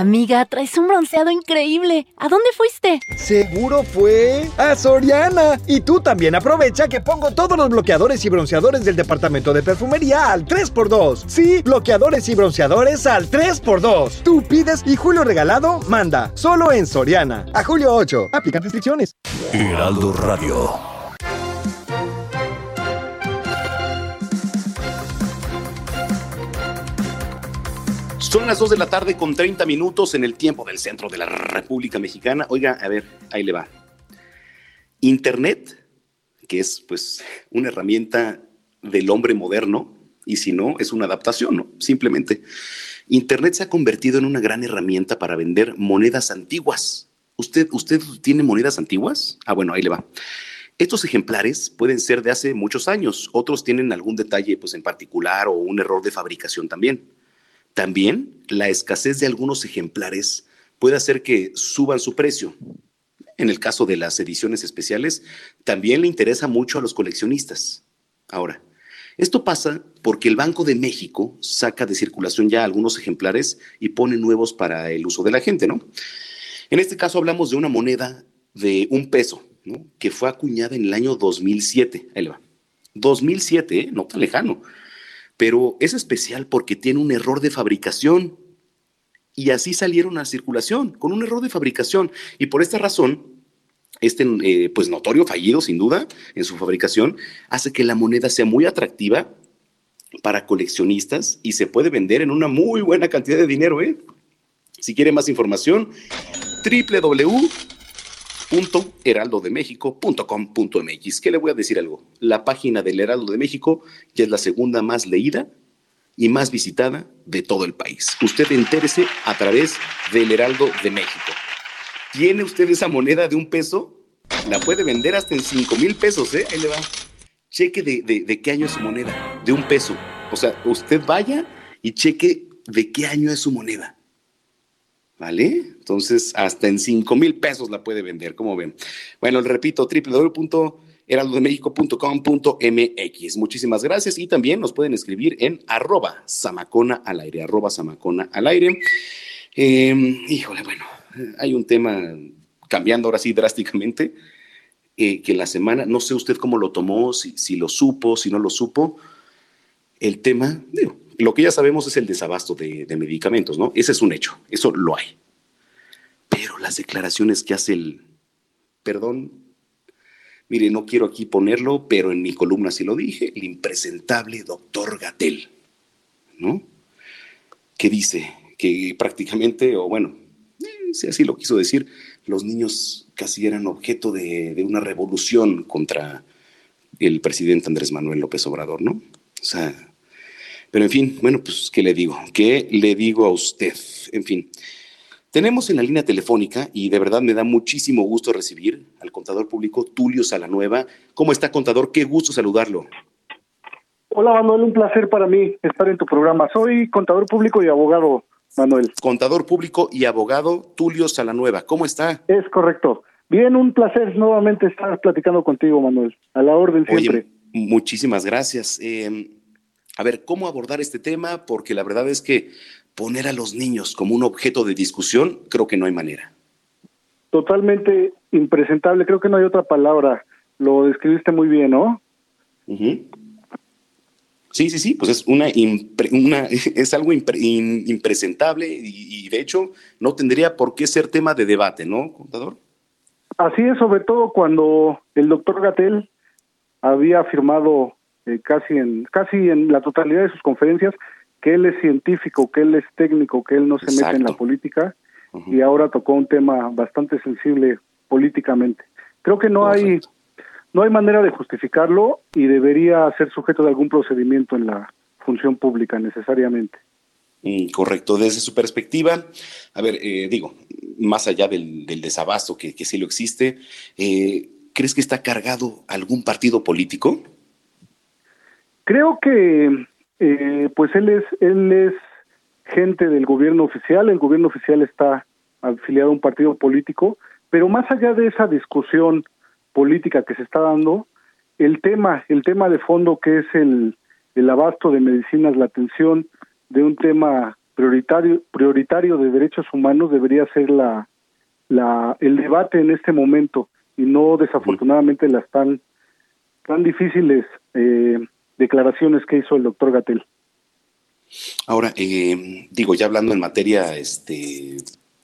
Amiga, traes un bronceado increíble. ¿A dónde fuiste? Seguro fue a Soriana. Y tú también aprovecha que pongo todos los bloqueadores y bronceadores del departamento de perfumería al 3x2. Sí, bloqueadores y bronceadores al 3x2. Tú pides y Julio Regalado manda. Solo en Soriana. A julio 8. Aplican restricciones. Heraldo Radio. Son las 2 de la tarde con 30 minutos en el tiempo del centro de la República Mexicana. Oiga, a ver, ahí le va. Internet, que es pues una herramienta del hombre moderno, y si no, es una adaptación. Simplemente. Internet se ha convertido en una gran herramienta para vender monedas antiguas. ¿Usted, ¿Usted tiene monedas antiguas? Ah, bueno, ahí le va. Estos ejemplares pueden ser de hace muchos años, otros tienen algún detalle pues, en particular o un error de fabricación también. También la escasez de algunos ejemplares puede hacer que suban su precio. En el caso de las ediciones especiales, también le interesa mucho a los coleccionistas. Ahora, esto pasa porque el Banco de México saca de circulación ya algunos ejemplares y pone nuevos para el uso de la gente, ¿no? En este caso hablamos de una moneda de un peso, ¿no? Que fue acuñada en el año 2007. Ahí va. 2007, ¿eh? no tan lejano pero es especial porque tiene un error de fabricación. Y así salieron a circulación, con un error de fabricación. Y por esta razón, este eh, pues notorio fallido, sin duda, en su fabricación, hace que la moneda sea muy atractiva para coleccionistas y se puede vender en una muy buena cantidad de dinero. ¿eh? Si quiere más información, www heraldodemexico.com.mx. ¿Qué le voy a decir algo? La página del Heraldo de México ya es la segunda más leída y más visitada de todo el país. Usted entérese a través del Heraldo de México. ¿Tiene usted esa moneda de un peso? La puede vender hasta en cinco mil pesos, ¿eh? Ahí le va. Cheque de, de qué año es su moneda, de un peso. O sea, usted vaya y cheque de qué año es su moneda. ¿Vale? Entonces, hasta en 5 mil pesos la puede vender, como ven. Bueno, repito, www.heraldodemexico.com.mx. Muchísimas gracias y también nos pueden escribir en arroba samacona al aire, arroba samacona al aire. Em, híjole, bueno, hay un tema cambiando ahora sí drásticamente, eh, que la semana, no sé usted cómo lo tomó, si, si lo supo, si no lo supo, el tema, digo, lo que ya sabemos es el desabasto de, medicamentos, ¿no? Ese es un hecho, eso lo hay. Pero las declaraciones que hace el, perdón, mire, no quiero aquí ponerlo, pero en mi columna sí lo dije, el impresentable doctor Gatel, ¿no? Que dice que prácticamente, o bueno, eh, si así lo quiso decir, los niños casi eran objeto de, de una revolución contra el presidente Andrés Manuel López Obrador, ¿no? O sea, pero en fin, bueno, pues, ¿qué le digo? ¿Qué le digo a usted? En fin, tenemos en la línea telefónica, y de verdad me da muchísimo gusto recibir al contador público Tulio Salanueva. ¿Cómo está, contador? Qué gusto saludarlo. Hola, Manuel, un placer para mí estar en tu programa. Soy contador público y abogado, Manuel. Contador público y abogado Tulio Salanueva. ¿Cómo está? Es correcto. Bien, un placer nuevamente estar platicando contigo, Manuel. A la orden siempre. muchísimas gracias. Eh, a ver cómo abordar este tema, porque la verdad es que poner a los niños como un objeto de discusión, creo que no hay manera. Totalmente impresentable, creo que no hay otra palabra. Lo describiste muy bien, ¿no? Sí, sí, sí, pues es una, una es algo impresentable y, de hecho no tendría por qué ser tema de debate, ¿no, contador? Así es, sobre todo cuando el doctor Gatel había afirmado eh, casi en casi en la totalidad de sus conferencias que él es científico, que él es técnico, que él no se mete en la política y ahora tocó un tema bastante sensible políticamente. Creo que no hay no hay manera de justificarlo y debería ser sujeto de algún procedimiento en la función pública necesariamente. Mm, correcto, desde su perspectiva, a ver, eh, digo, más allá del, desabasto que, sí lo existe, eh, ¿crees que está cargado algún partido político? Creo que, eh, pues él es, él es gente del gobierno oficial, el gobierno oficial está afiliado a un partido político, pero más allá de esa discusión política que se está dando, el tema, el tema de fondo que es el, el abasto de medicinas, la atención de un tema prioritario, prioritario de derechos humanos debería ser la, la, el debate en este momento. Y no desafortunadamente las tan, tan difíciles eh, declaraciones que hizo el doctor Gatel. Ahora, eh, digo, ya hablando en materia este,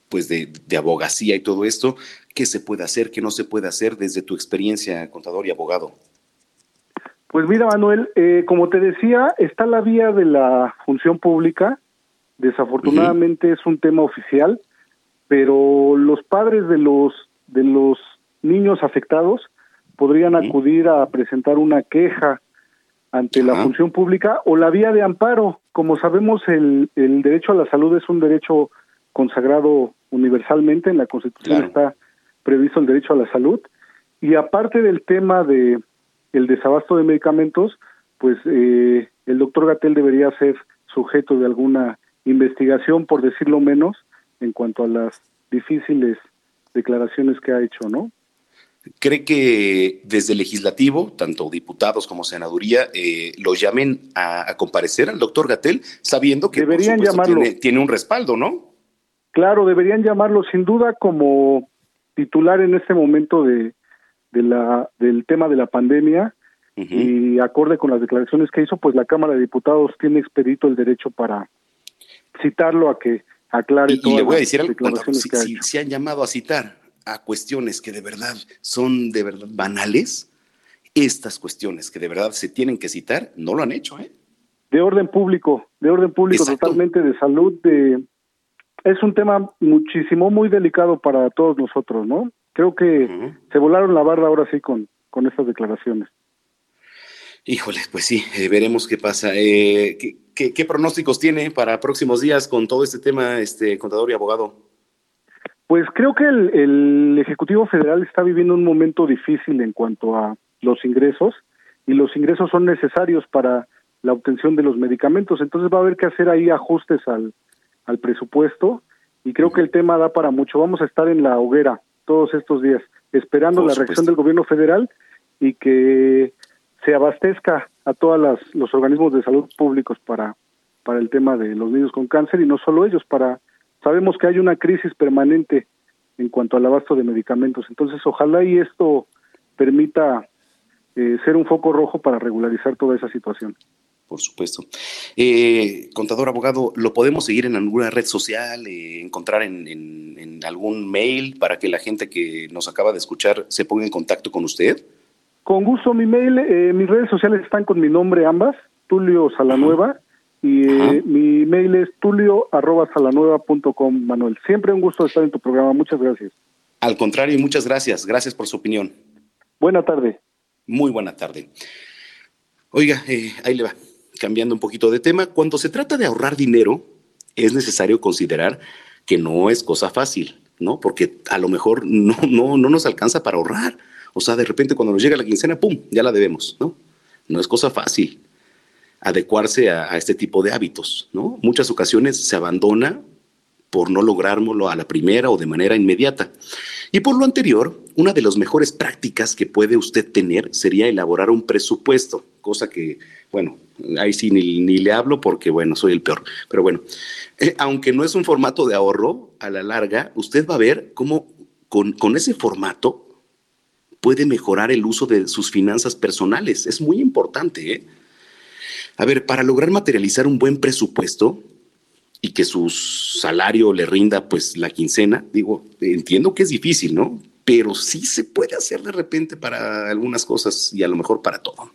pues de, de, abogacía y todo esto, ¿qué se puede hacer, qué no se puede hacer desde tu experiencia, contador y abogado? Pues mira, Manuel, eh, como te decía, está la vía de la función pública. Desafortunadamente es un tema oficial, pero los padres de los de los niños afectados podrían acudir a presentar una queja ante la función pública o la vía de amparo. Como sabemos, el, el derecho a la salud es un derecho consagrado universalmente, en la Constitución está previsto el derecho a la salud, y aparte del tema de el desabasto de medicamentos, pues eh, el doctor Gatel debería ser sujeto de alguna investigación, por decirlo menos, en cuanto a las difíciles declaraciones que ha hecho, ¿no? ¿Cree que desde el legislativo, tanto diputados como senaduría, eh, lo llamen a, comparecer al doctor Gatel, sabiendo que Deberían llamarlo. tiene, un respaldo, ¿no? Claro, deberían llamarlo sin duda como titular en este momento de, de la, del tema de la pandemia y acorde con las declaraciones que hizo, pues la Cámara de Diputados tiene expedito el derecho para citarlo a que aclare y, le voy a decir algo, si, si, han llamado a citar a cuestiones que de verdad son de verdad banales, estas cuestiones que de verdad se tienen que citar, no lo han hecho, ¿eh? De orden público, de orden público totalmente, de salud, de es un tema muchísimo, muy delicado para todos nosotros, ¿no? Creo que se volaron la barra ahora sí con, con estas declaraciones. Híjole, pues sí, eh, veremos qué pasa. Eh, ¿qué, pronósticos tiene para próximos días con todo este tema, este contador y abogado? Pues creo que el, el Ejecutivo Federal está viviendo un momento difícil en cuanto a los ingresos y los ingresos son necesarios para la obtención de los medicamentos. Entonces va a haber que hacer ahí ajustes al, al presupuesto y creo que el tema da para mucho. Vamos a estar en la hoguera todos estos días, esperando la reacción del gobierno federal y que se abastezca a todos los organismos de salud públicos para, para el tema de los niños con cáncer y no solo ellos, para sabemos que hay una crisis permanente en cuanto al abasto de medicamentos. Entonces, ojalá y esto permita eh, ser un foco rojo para regularizar toda esa situación por supuesto. Eh, contador abogado, ¿lo podemos seguir en alguna red social, eh, encontrar en, algún mail para que la gente que nos acaba de escuchar se ponga en contacto con usted? Con gusto, mi mail, eh, mis redes sociales están con mi nombre ambas, Tulio Salanueva, y mi mail es tulio arroba salanueva.com, Manuel. Siempre un gusto estar en tu programa, muchas gracias. Al contrario, muchas gracias, gracias por su opinión. Buena tarde. Muy buena tarde. Oiga, ahí le va cambiando un poquito de tema, cuando se trata de ahorrar dinero, es necesario considerar que no es cosa fácil, ¿no? Porque a lo mejor no, no, no nos alcanza para ahorrar. O sea, de repente cuando nos llega la quincena, ¡pum!, ya la debemos, ¿no? No es cosa fácil adecuarse a, este tipo de hábitos, ¿no? Muchas ocasiones se abandona por no logrármelo a la primera o de manera inmediata. Y por lo anterior, una de las mejores prácticas que puede usted tener sería elaborar un presupuesto, cosa que, bueno, ahí sí ni, le hablo porque, bueno, soy el peor. Pero bueno, eh, aunque no es un formato de ahorro, a la larga, usted va a ver cómo con, con ese formato puede mejorar el uso de sus finanzas personales. Es muy importante. ¿eh? A ver, para lograr materializar un buen presupuesto, y que su salario le rinda pues la quincena, digo, entiendo que es difícil, ¿no? Pero sí se puede hacer de repente para algunas cosas y a lo mejor para todo.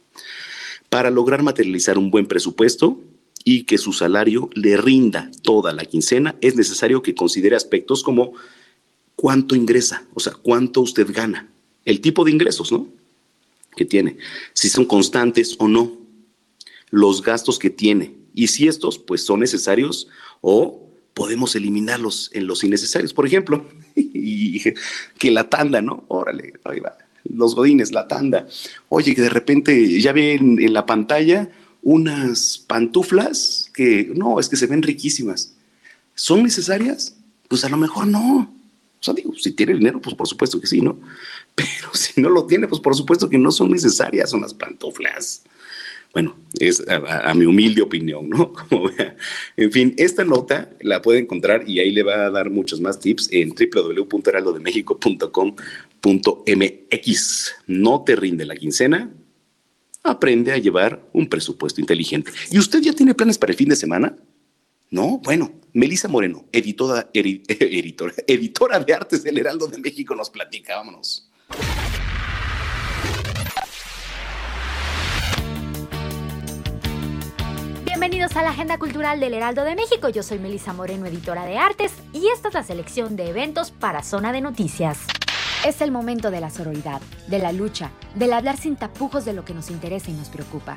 Para lograr materializar un buen presupuesto y que su salario le rinda toda la quincena, es necesario que considere aspectos como cuánto ingresa, o sea, cuánto usted gana, el tipo de ingresos, ¿no? Que tiene, si son constantes o no, los gastos que tiene, y si estos pues son necesarios o podemos eliminarlos en los innecesarios. Por ejemplo, que la tanda, ¿no? Órale, ahí va. Los godines, la tanda. Oye, que de repente ya ven en la pantalla unas pantuflas que no, es que se ven riquísimas. ¿Son necesarias? Pues a lo mejor no. O sea, digo, si tiene dinero, pues por supuesto que sí, ¿no? Pero si no lo tiene, pues por supuesto que no son necesarias unas pantuflas. Bueno, es a, mi humilde opinión, ¿no? en fin, esta nota la puede encontrar y ahí le va a dar muchos más tips en www.heraldodemexico.com.mx. No te rinde la quincena, aprende a llevar un presupuesto inteligente. ¿Y usted ya tiene planes para el fin de semana? No, bueno, Melisa Moreno, editora, editora, editora de artes del Heraldo de México, nos platica. Vámonos. Bienvenidos a la Agenda Cultural del Heraldo de México. Yo soy Melisa Moreno, editora de artes, y esta es la selección de eventos para Zona de Noticias. Es el momento de la sororidad, de la lucha, del hablar sin tapujos de lo que nos interesa y nos preocupa.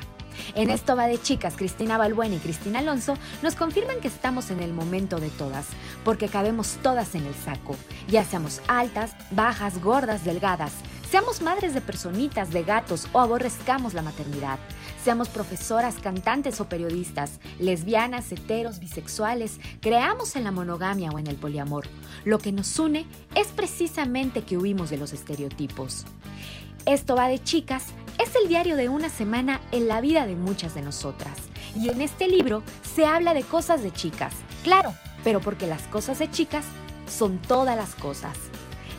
En esto va de chicas, Cristina Balbuena y Cristina Alonso nos confirman que estamos en el momento de todas, porque cabemos todas en el saco, ya seamos altas, bajas, gordas, delgadas, seamos madres de personitas, de gatos o aborrezcamos la maternidad. Seamos profesoras, cantantes o periodistas, lesbianas, heteros, bisexuales, creamos en la monogamia o en el poliamor. Lo que nos une es precisamente que huimos de los estereotipos. Esto va de chicas, es el diario de una semana en la vida de muchas de nosotras. Y en este libro se habla de cosas de chicas, claro, pero porque las cosas de chicas son todas las cosas.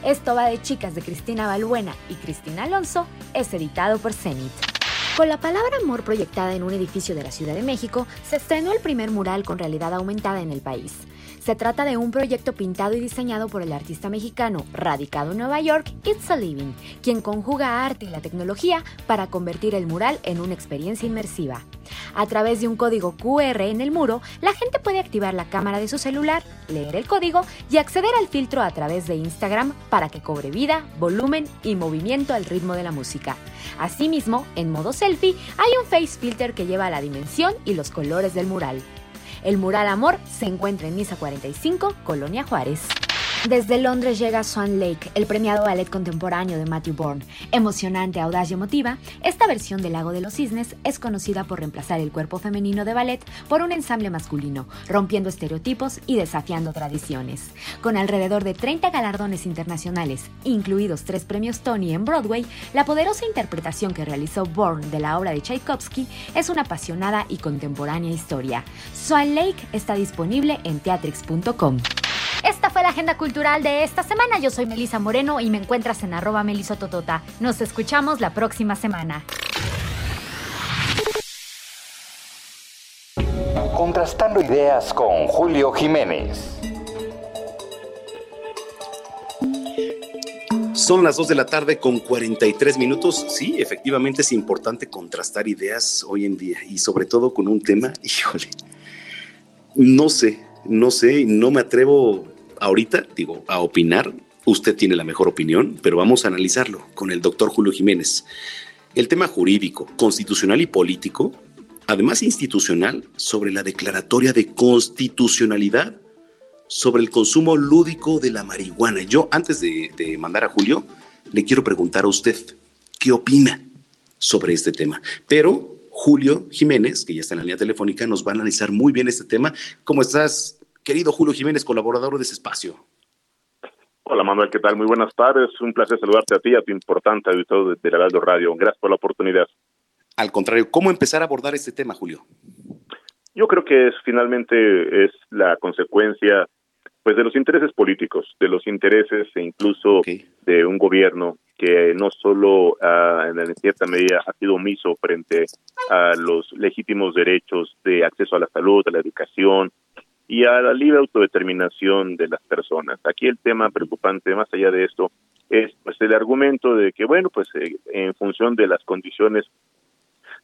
Esto va de chicas de Cristina Balbuena y Cristina Alonso, es editado por Zenit. Con la palabra amor proyectada en un edificio de la Ciudad de México, se estrenó el primer mural con realidad aumentada en el país. Se trata de un proyecto pintado y diseñado por el artista mexicano radicado en Nueva York, It's a Living, quien conjuga arte y la tecnología para convertir el mural en una experiencia inmersiva. A través de un código QR en el muro, la gente puede activar la cámara de su celular, leer el código y acceder al filtro a través de Instagram para que cobre vida, volumen y movimiento al ritmo de la música. Asimismo, en modo selfie, hay un face filter que lleva la dimensión y los colores del mural. El mural Amor se encuentra en Misa 45, Colonia Juárez. Desde Londres llega Swan Lake, el premiado ballet contemporáneo de Matthew Bourne. Emocionante, audaz y emotiva, esta versión del Lago de los Cisnes es conocida por reemplazar el cuerpo femenino de ballet por un ensamble masculino, rompiendo estereotipos y desafiando tradiciones. Con alrededor de 30 galardones internacionales, incluidos tres premios Tony en Broadway, la poderosa interpretación que realizó Bourne de la obra de Tchaikovsky es una apasionada y contemporánea historia. Swan Lake está disponible en teatrix.com. Esta fue la agenda cultural de esta semana. Yo soy Melisa Moreno y me encuentras en arroba melisototota. Nos escuchamos la próxima semana. Contrastando ideas con Julio Jiménez. Son las 2 de la tarde con 43 minutos. Sí, efectivamente es importante contrastar ideas hoy en día y sobre todo con un tema, híjole, no sé, no sé, no me atrevo ahorita, digo, a opinar. Usted tiene la mejor opinión, pero vamos a analizarlo con el doctor Julio Jiménez. El tema jurídico, constitucional y político, además institucional, sobre la declaratoria de constitucionalidad sobre el consumo lúdico de la marihuana. Yo, antes de, mandar a Julio, le quiero preguntar a usted, ¿qué opina sobre este tema? Pero Julio Jiménez, que ya está en la línea telefónica, nos va a analizar muy bien este tema. ¿Cómo estás, querido Julio Jiménez, colaborador de ese espacio. Hola Manuel, ¿qué tal? Muy buenas tardes. Un placer saludarte a ti, a tu importante auditorio de, Heraldo Radio. Gracias por la oportunidad. Al contrario, ¿cómo empezar a abordar este tema, Julio? Yo creo que es finalmente es la consecuencia pues de los intereses políticos, de los intereses e incluso de un gobierno que no solo uh, en cierta medida ha sido omiso frente a los legítimos derechos de acceso a la salud, a la educación y a la libre autodeterminación de las personas. Aquí el tema preocupante, más allá de esto, es pues el argumento de que, bueno, pues eh, en función de las condiciones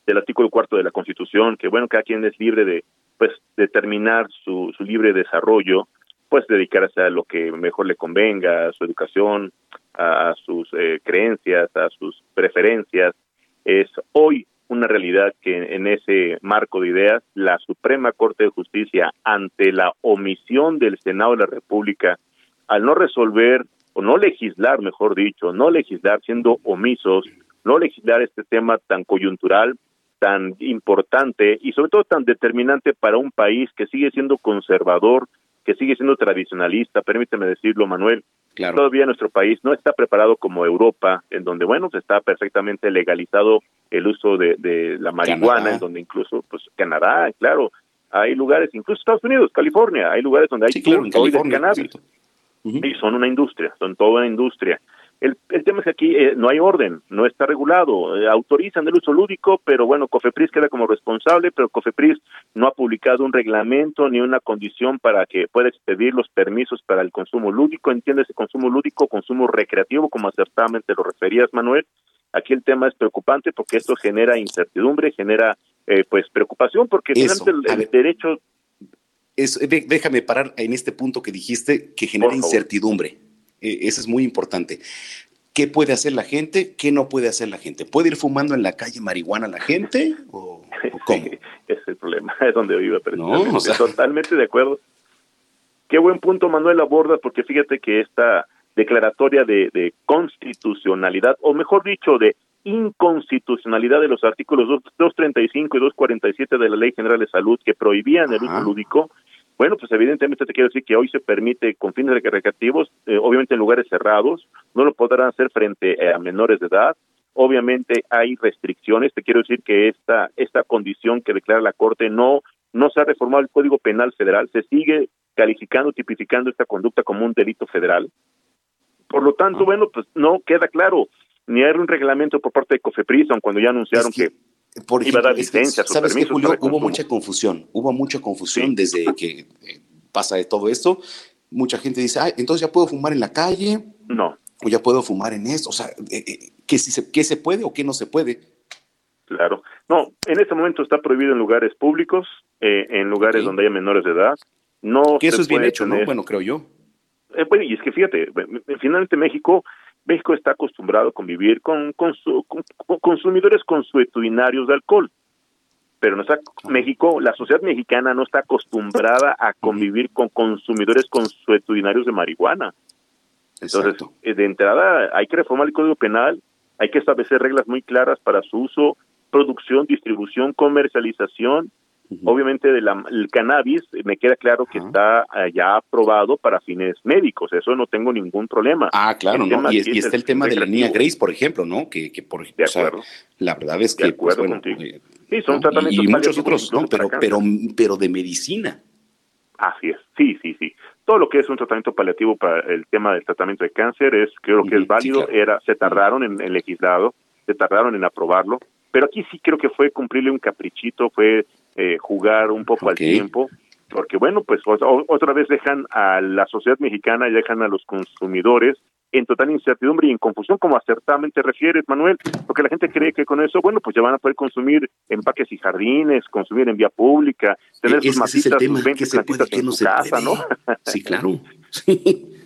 del artículo cuarto de la Constitución, que bueno, cada quien es libre de pues determinar su, su libre desarrollo, pues dedicarse a lo que mejor le convenga, a su educación, a, sus eh, creencias, a sus preferencias. Es hoy una realidad que en ese marco de ideas, la Suprema Corte de Justicia, ante la omisión del Senado de la República, al no resolver o no legislar, mejor dicho, no legislar siendo omisos, no legislar este tema tan coyuntural, tan importante y sobre todo tan determinante para un país que sigue siendo conservador, que sigue siendo tradicionalista, permíteme decirlo, Manuel. Claro. Todavía nuestro país no está preparado como Europa, en donde, bueno, se está perfectamente legalizado el uso de, de la marihuana, en donde incluso, pues, Canadá, claro, hay lugares, incluso Estados Unidos, California, hay lugares donde hay sí, claro, de cannabis. Uh -huh. Y son una industria, son toda una industria. El, el tema es que aquí eh, no hay orden, no está regulado, eh, autorizan el uso lúdico, pero bueno, COFEPRIS queda como responsable, pero COFEPRIS no ha publicado un reglamento ni una condición para que pueda expedir los permisos para el consumo lúdico, entiéndese consumo lúdico, consumo recreativo, como acertadamente lo referías, Manuel. Aquí el tema es preocupante porque esto genera incertidumbre, genera eh, pues preocupación, porque Eso, el, el derecho... Eso, déjame parar en este punto que dijiste, que genera incertidumbre. Eh, eso es muy importante. ¿Qué puede hacer la gente? ¿Qué no puede hacer la gente? ¿Puede ir fumando en la calle marihuana la gente? ¿O, o cómo? es el problema, es donde vive. No, o sea... Totalmente de acuerdo. Qué buen punto, Manuel, abordas, porque fíjate que esta declaratoria de, de constitucionalidad, o mejor dicho, de inconstitucionalidad de los artículos 2, 235 y 247 de la Ley General de Salud que prohibían el uso lúdico, bueno, pues evidentemente te quiero decir que hoy se permite con fines recreativos, eh, obviamente en lugares cerrados, no lo podrán hacer frente a menores de edad. Obviamente hay restricciones. Te quiero decir que esta esta condición que declara la Corte no no se ha reformado el Código Penal Federal, se sigue calificando, tipificando esta conducta como un delito federal. Por lo tanto, ah. bueno, pues no queda claro ni hay un reglamento por parte de COFEPRIS, cuando ya anunciaron es que, que por ejemplo, iba a dar licencias. ¿Sabes que Julio? Hubo mucha confusión, hubo mucha confusión sí. desde que eh, pasa de todo esto. Mucha gente dice, ah, entonces ya puedo fumar en la calle. No. O ya puedo fumar en esto. O sea, eh, eh, ¿qué, si se, ¿qué se puede o qué no se puede? Claro. No, en este momento está prohibido en lugares públicos, eh, en lugares sí. donde haya menores de edad. No que eso es bien hecho, tener... ¿no? Bueno, creo yo. Eh, bueno, y es que fíjate, finalmente México México está acostumbrado a convivir con, con, su, con, con consumidores consuetudinarios de alcohol. Pero no está, México, la sociedad mexicana no está acostumbrada a convivir con consumidores consuetudinarios de marihuana. Entonces, Exacto. Eh, de entrada, hay que reformar el Código Penal, hay que establecer reglas muy claras para su uso, producción, distribución, comercialización Obviamente de la, el cannabis me queda claro que está ya aprobado para fines médicos, eso no tengo ningún problema. Ah, claro, ¿no? Y, y, está el, tema de la niña Grace, por ejemplo, ¿no? Que, que por de acuerdo. O sea, la verdad es que de acuerdo pues, bueno, contigo. Sí, son ¿no? tratamientos y, y muchos otros, no, pero pero pero de medicina. Así es. Sí, sí, sí. Todo lo que es un tratamiento paliativo para el tema del tratamiento de cáncer es creo que es válido, sí, claro. era se tardaron en, en legislado, se tardaron en aprobarlo, pero aquí sí creo que fue cumplirle un caprichito, fue eh, jugar un poco okay. al tiempo, porque bueno, pues otra vez dejan a la sociedad mexicana y dejan a los consumidores en total incertidumbre y en confusión, como acertadamente refieres, Manuel, porque la gente cree que con eso, bueno, pues ya van a poder consumir en parques y jardines, consumir en vía pública, tener es, sus matitas, sus 20 plantitas en no su casa, puede. ¿no? Sí, claro.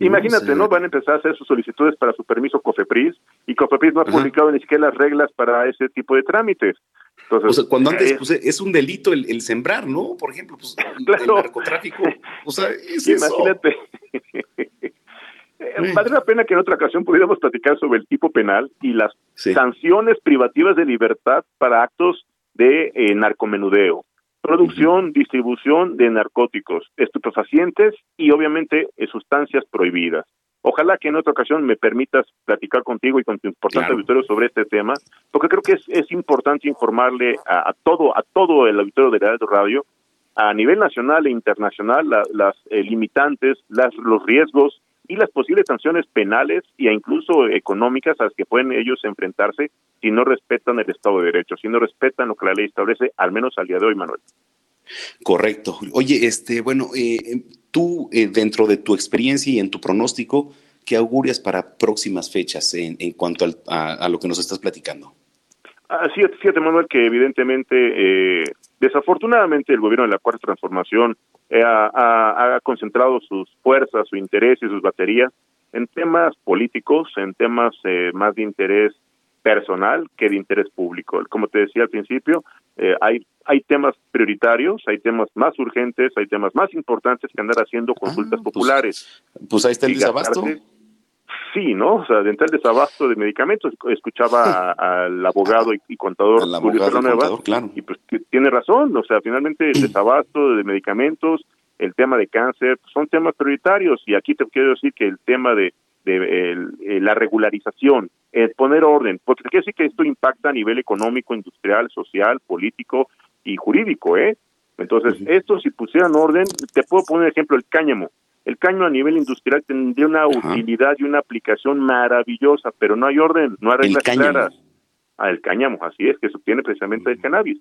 Imagínate, ¿no? Van a empezar a hacer sus solicitudes para su permiso COFEPRIS y COFEPRIS no ha publicado Ajá. ni siquiera las reglas para ese tipo de trámites. Entonces, o sea, cuando antes es, pues, es un delito el, el, sembrar, ¿no? Por ejemplo, pues claro. el narcotráfico. O sea, es Imagínate. Eh, vale la pena que en otra ocasión pudiéramos platicar sobre el tipo penal y las sí. sanciones privativas de libertad para actos de eh, narcomenudeo, producción, distribución de narcóticos, estupefacientes y obviamente eh, sustancias prohibidas. Ojalá que en otra ocasión me permitas platicar contigo y con tu importante auditorio sobre este tema, porque creo que es, es importante informarle a, todo a todo el auditorio de la Radio a nivel nacional e internacional las eh, limitantes, las, los riesgos y las posibles sanciones penales e incluso económicas a las que pueden ellos enfrentarse si no respetan el Estado de Derecho, si no respetan lo que la ley establece, al menos al día de hoy, Manuel. Correcto. Oye, este, bueno, eh, tú eh, dentro de tu experiencia y en tu pronóstico, ¿qué augurias para próximas fechas en, en cuanto a, lo que nos estás platicando? Así es, fíjate, Manuel, que evidentemente, eh, desafortunadamente, el gobierno de la Cuarta Transformación eh, ha, concentrado sus fuerzas, su interés y sus baterías en temas políticos, en temas eh, más de interés personal que de interés público. Como te decía al principio, eh, hay hay temas prioritarios, hay temas más urgentes, hay temas más importantes que andar haciendo consultas ah, pues, populares. Pues ahí está el desabasto. Sí, ¿no? O sea, dentro del desabasto de medicamentos, escuchaba al abogado y, contador Julio Fernández, claro. y pues tiene razón, o sea, finalmente el desabasto de medicamentos, el tema de cáncer, son temas prioritarios y aquí te quiero decir que el tema de, de la regularización, el poner orden, porque quiere decir que esto impacta a nivel económico, industrial, social, político y jurídico, ¿eh? Entonces, esto si pusieran orden, te puedo poner ejemplo el cáñamo. El cáñamo a nivel industrial tendría una utilidad y una aplicación maravillosa, pero no hay orden, no hay reglas claras. Ah, el cáñamo, así es, que se obtiene precisamente del cannabis.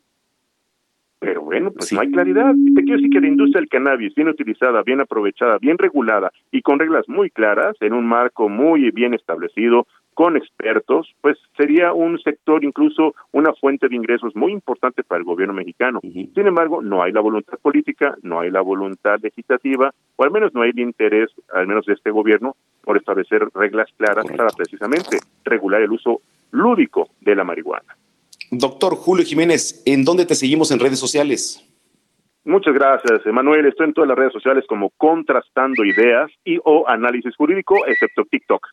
Pero bueno, pues no hay claridad. Te quiero decir que la industria del cannabis, bien utilizada, bien aprovechada, bien regulada y con reglas muy claras, en un marco muy bien establecido, con expertos, pues sería un sector, incluso una fuente de ingresos muy importante para el gobierno mexicano. Sin embargo, no hay la voluntad política, no hay la voluntad legislativa, o al menos no hay el interés, al menos de este gobierno, por establecer reglas claras para precisamente regular el uso lúdico de la marihuana. Doctor Julio Jiménez, ¿en dónde te seguimos en redes sociales? Muchas gracias, Emanuel. Estoy en todas las redes sociales como Contrastando Ideas y o Análisis Jurídico, excepto TikTok.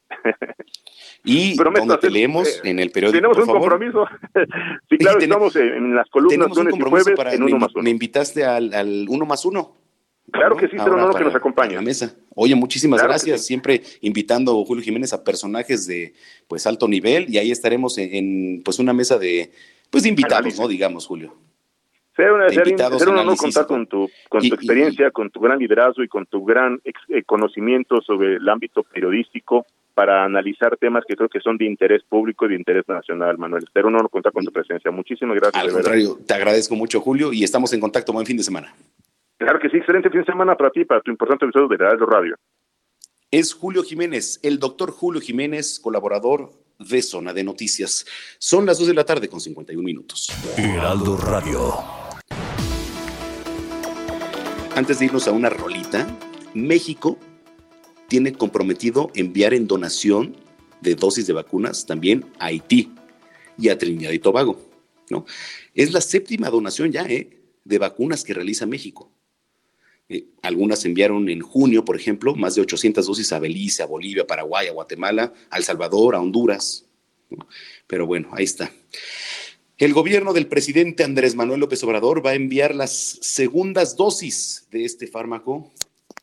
¿Y dónde te leemos? Eh, en el periódico, Tenemos un compromiso. sí, claro, estamos en las columnas lunes y jueves en Uno más Uno. ¿Me invitaste al, Uno más Uno? Claro que sí, pero no que nos acompañe. la mesa. Oye, muchísimas gracias. Siempre invitando Julio Jiménez a personajes de pues alto nivel y ahí estaremos en, pues una mesa de pues de invitados, ¿no? Digamos, Julio. Ser, un honor contar con tu, con tu experiencia, con tu gran liderazgo y con tu gran eh, conocimiento sobre el ámbito periodístico para analizar temas que creo que son de interés público y de interés nacional, Manuel. Espero un honor contar con tu presencia. Muchísimas gracias. Al contrario, te agradezco mucho, Julio, y estamos en contacto. Buen fin de semana. Claro que sí, excelente fin de semana para ti, para tu importante episodio de Radio Radio. Es Julio Jiménez, el doctor Julio Jiménez, colaborador de Zona de Noticias. Son las 2 de la tarde con 51 minutos. Heraldo Radio. Antes de irnos a una rolita, México tiene comprometido enviar en donación de dosis de vacunas también a Haití y a Trinidad y Tobago. ¿no? Es la séptima donación ya ¿eh? de vacunas que realiza México. Algunas enviaron en junio, por ejemplo, más de 800 dosis a Belice, a Bolivia, a Paraguay, a Guatemala, a El Salvador, a Honduras. Pero bueno, ahí está. El gobierno del presidente Andrés Manuel López Obrador va a enviar las segundas dosis de este fármaco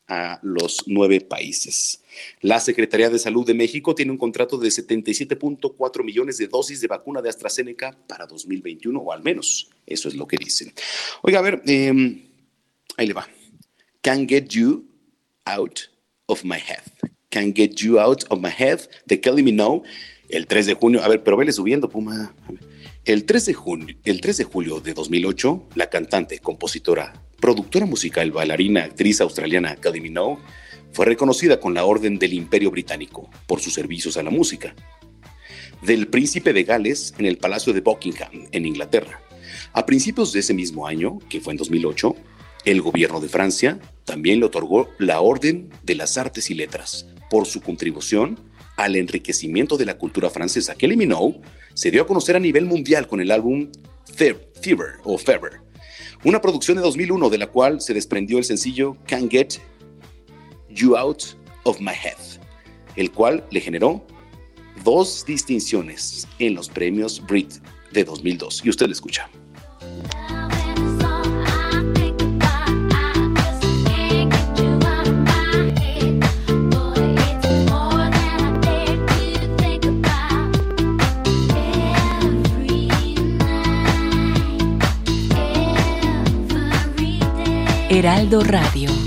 a los nueve países. La Secretaría de Salud de México tiene un contrato de 77.4 millones de dosis de vacuna de AstraZeneca para 2021, o al menos eso es lo que dicen. Oiga, a ver, em, ahí le va. Can't Get You Out of My Head. Can't Get You Out of My Head de Kelly Minogue el 3 de junio. A ver, pero vele subiendo, Puma. El 3 de junio, el 3 de julio de 2008, la cantante, compositora, productora musical, bailarina, actriz australiana Kelly Minogue fue reconocida con la Orden del Imperio Británico por sus servicios a la música. Del Príncipe de Gales en el Palacio de Buckingham, en Inglaterra. A principios de ese mismo año, que fue en 2008, el gobierno de Francia también le otorgó la Orden de las Artes y Letras por su contribución al enriquecimiento de la cultura francesa que eliminó, se dio a conocer a nivel mundial con el álbum Fever o Fever, una producción de 2001 de la cual se desprendió el sencillo Can't Get You Out of My Head, el cual le generó dos distinciones en los premios Brit de 2002. Y usted le escucha. Heraldo Radio.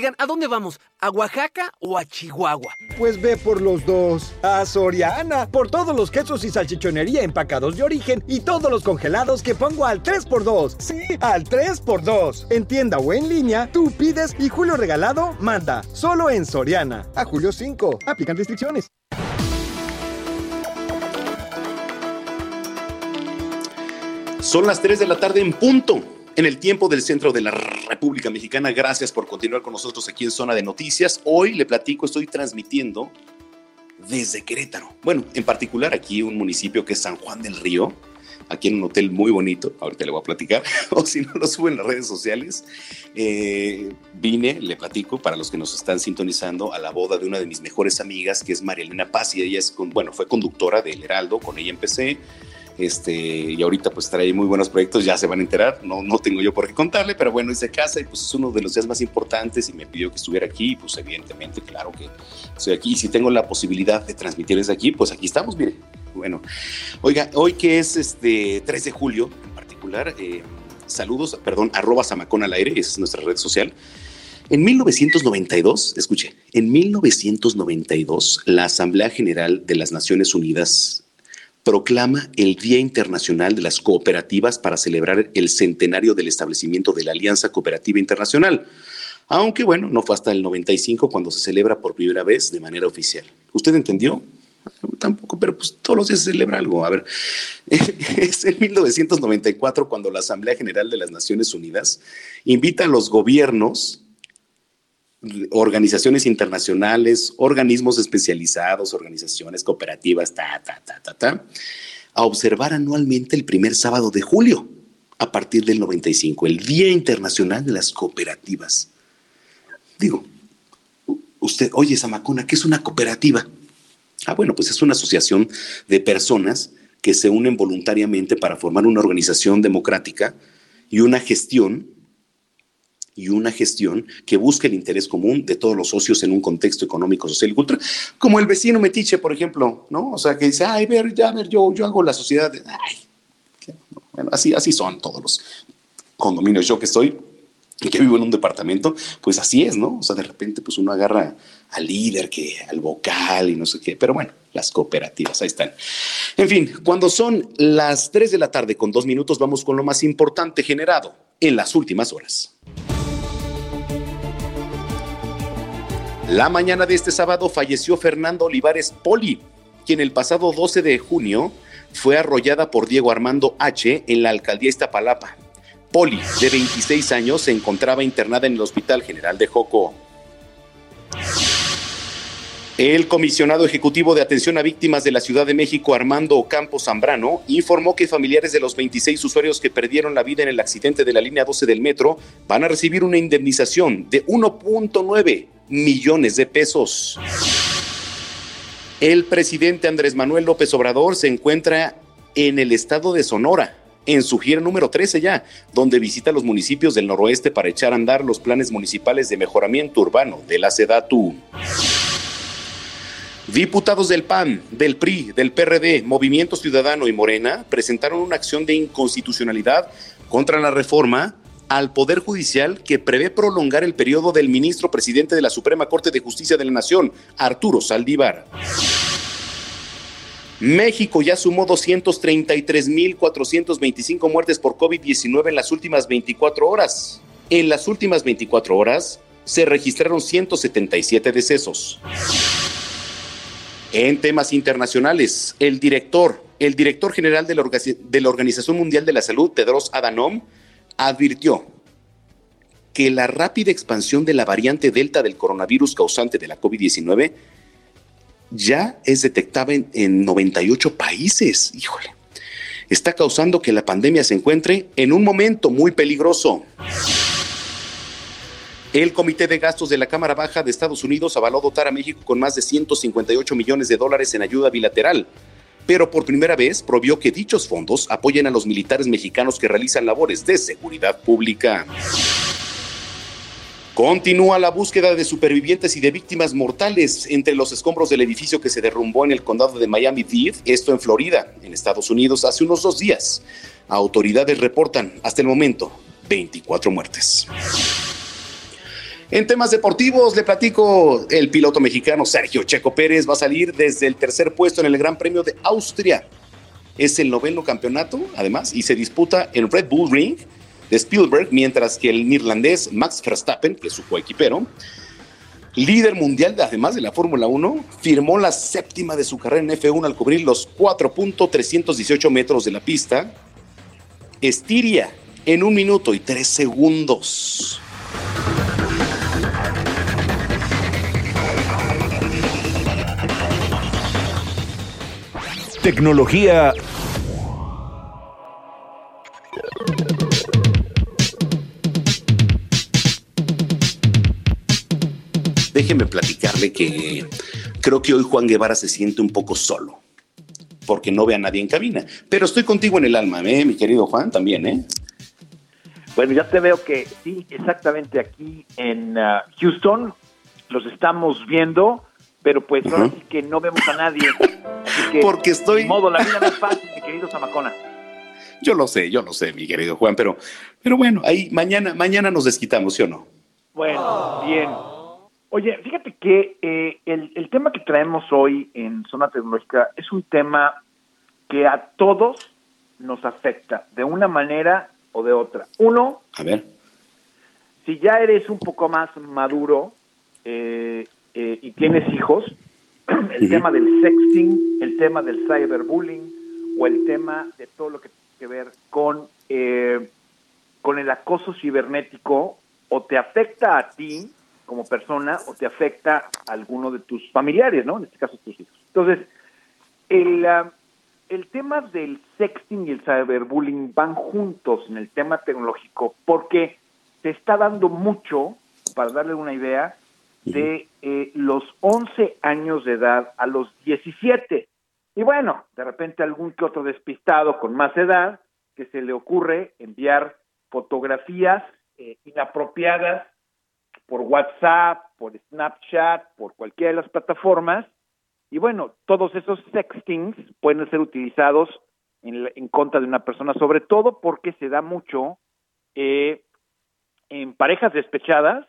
Oigan, ¿a dónde vamos? ¿A Oaxaca o a Chihuahua? Pues ve por los dos. A Soriana. Por todos los quesos y salchichonería empacados de origen y todos los congelados que pongo al 3x2. Sí, al 3x2. En tienda o en línea, tú pides y Julio Regalado manda. Solo en Soriana. A julio 5. Aplican restricciones. Son las 3 de la tarde en punto en el tiempo del centro de la República Mexicana. Gracias por continuar con nosotros aquí en Zona de Noticias. Hoy le platico, estoy transmitiendo desde Querétaro. Bueno, en particular aquí un municipio que es San Juan del Río, aquí en un hotel muy bonito, ahorita le voy a platicar, o si no lo subo en las redes sociales. Eh, vine, le platico, para los que nos están sintonizando, a la boda de una de mis mejores amigas, que es María Elena Paz, y ella es, bueno, fue conductora del Heraldo, con ella empecé este, y ahorita pues trae muy buenos proyectos, ya se van a enterar, no, no tengo yo por qué contarle, pero bueno, es de casa y pues es uno de los días más importantes y me pidió que estuviera aquí, pues evidentemente, claro que estoy aquí y si tengo la posibilidad de transmitir desde aquí, pues aquí estamos, mire. Bueno, oiga, hoy que es este 3 de julio en particular, eh, saludos, perdón, arroba Samacón al aire, esa es nuestra red social. En 1992, escuche, en 1992, la Asamblea General de las Naciones Unidas proclama el Día Internacional de las Cooperativas para celebrar el centenario del establecimiento de la Alianza Cooperativa Internacional. Aunque bueno, no fue hasta el 95 cuando se celebra por primera vez de manera oficial. ¿Usted entendió? Tampoco, pero pues todos los días se celebra algo. A ver, es en 1994 cuando la Asamblea General de las Naciones Unidas invita a los gobiernos organizaciones internacionales, organismos especializados, organizaciones cooperativas, ta, ta, ta, ta, ta, a observar anualmente el primer sábado de julio, a partir del 95, el Día Internacional de las Cooperativas. Digo, usted, oye, Samacona, ¿qué es una cooperativa? Ah, bueno, pues es una asociación de personas que se unen voluntariamente para formar una organización democrática y una gestión y una gestión que busque el interés común de todos los socios en un contexto económico, social y cultural, como el vecino metiche, por ejemplo, ¿no? O sea, que dice, ay, ver, ya, ver, yo, yo hago la sociedad, ay, bueno, así, así son todos los condominios. Yo que estoy y que vivo en un departamento, pues así es, ¿no? O sea, de repente, pues uno agarra al líder, que al vocal y no sé qué, pero bueno, las cooperativas, ahí están. En fin, cuando son las 3 de la tarde con dos minutos, vamos con lo más importante generado en las últimas horas. La mañana de este sábado falleció Fernando Olivares Poli, quien el pasado 12 de junio fue arrollada por Diego Armando H. en la alcaldía Iztapalapa. Poli, de 26 años, se encontraba internada en el Hospital General de Joco. El comisionado ejecutivo de atención a víctimas de la Ciudad de México, Armando Campos Zambrano, informó que familiares de los 26 usuarios que perdieron la vida en el accidente de la línea 12 del metro van a recibir una indemnización de 1.9 millones de pesos. El presidente Andrés Manuel López Obrador se encuentra en el estado de Sonora, en su gira número 13 ya, donde visita los municipios del noroeste para echar a andar los planes municipales de mejoramiento urbano de la SEDATU. Diputados del PAN, del PRI, del PRD, Movimiento Ciudadano y Morena presentaron una acción de inconstitucionalidad contra la reforma al Poder Judicial que prevé prolongar el periodo del ministro presidente de la Suprema Corte de Justicia de la Nación, Arturo Saldívar. México ya sumó 233.425 muertes por COVID-19 en las últimas 24 horas. En las últimas 24 horas se registraron 177 decesos. En temas internacionales, el director, el director general de la, Organización Mundial de la Salud, Tedros Adhanom, advirtió que la rápida expansión de la variante Delta del coronavirus causante de la COVID-19 ya es detectable en, 98 países. Híjole, está causando que la pandemia se encuentre en un momento muy peligroso. El Comité de Gastos de la Cámara Baja de Estados Unidos avaló dotar a México con más de 158 millones de dólares en ayuda bilateral, pero por primera vez provió que dichos fondos apoyen a los militares mexicanos que realizan labores de seguridad pública. Continúa la búsqueda de supervivientes y de víctimas mortales entre los escombros del edificio que se derrumbó en el condado de Miami-Dade, esto en Florida, en Estados Unidos, hace unos dos días. Autoridades reportan hasta el momento 24 muertes. En temas deportivos, le platico, el piloto mexicano Sergio Checo Pérez va a salir desde el tercer puesto en el Gran Premio de Austria. Es el noveno campeonato, además, y se disputa en Red Bull Ring de Spielberg, mientras que el neerlandés Max Verstappen, que es su coequipero, líder mundial además de la Fórmula 1, firmó la séptima de su carrera en F1 al cubrir los 4.318 metros de la pista. Estiria en un minuto y tres segundos. Tecnología. Déjeme platicarle que creo que hoy Juan Guevara se siente un poco solo, porque no ve a nadie en cabina. Pero estoy contigo en el alma, ¿eh? mi querido Juan, también, ¿eh? Bueno, ya te veo que sí, exactamente aquí en uh, Houston los estamos viendo pero pues ahora sí que no vemos a nadie. Porque estoy. De modo, la vida no es fácil, mi querido Zamacona. Yo lo sé, yo lo sé, mi querido Juan, pero, pero bueno, ahí mañana, mañana nos desquitamos, ¿sí o no? Bueno, bien. Oye, fíjate que eh, el, el tema que traemos hoy en Zona Tecnológica es un tema que a todos nos afecta de una manera o de otra. Uno, a ver. Si ya eres un poco más maduro, eh, eh, y tienes hijos, el tema del sexting, el tema del cyberbullying o el tema de todo lo que tiene que ver con, eh, con el acoso cibernético o te afecta a ti como persona o te afecta a alguno de tus familiares, ¿no? En este caso tus hijos. Entonces, el, ah, el tema del sexting y el cyberbullying van juntos en el tema tecnológico porque te está dando mucho, para darle una idea, de eh, los 11 años de edad a los 17. Y bueno, de repente algún que otro despistado con más edad que se le ocurre enviar fotografías eh, inapropiadas por WhatsApp, por Snapchat, por cualquiera de las plataformas. Y bueno, todos esos sextings pueden ser utilizados en, en contra de una persona, sobre todo porque se da mucho eh, en parejas despechadas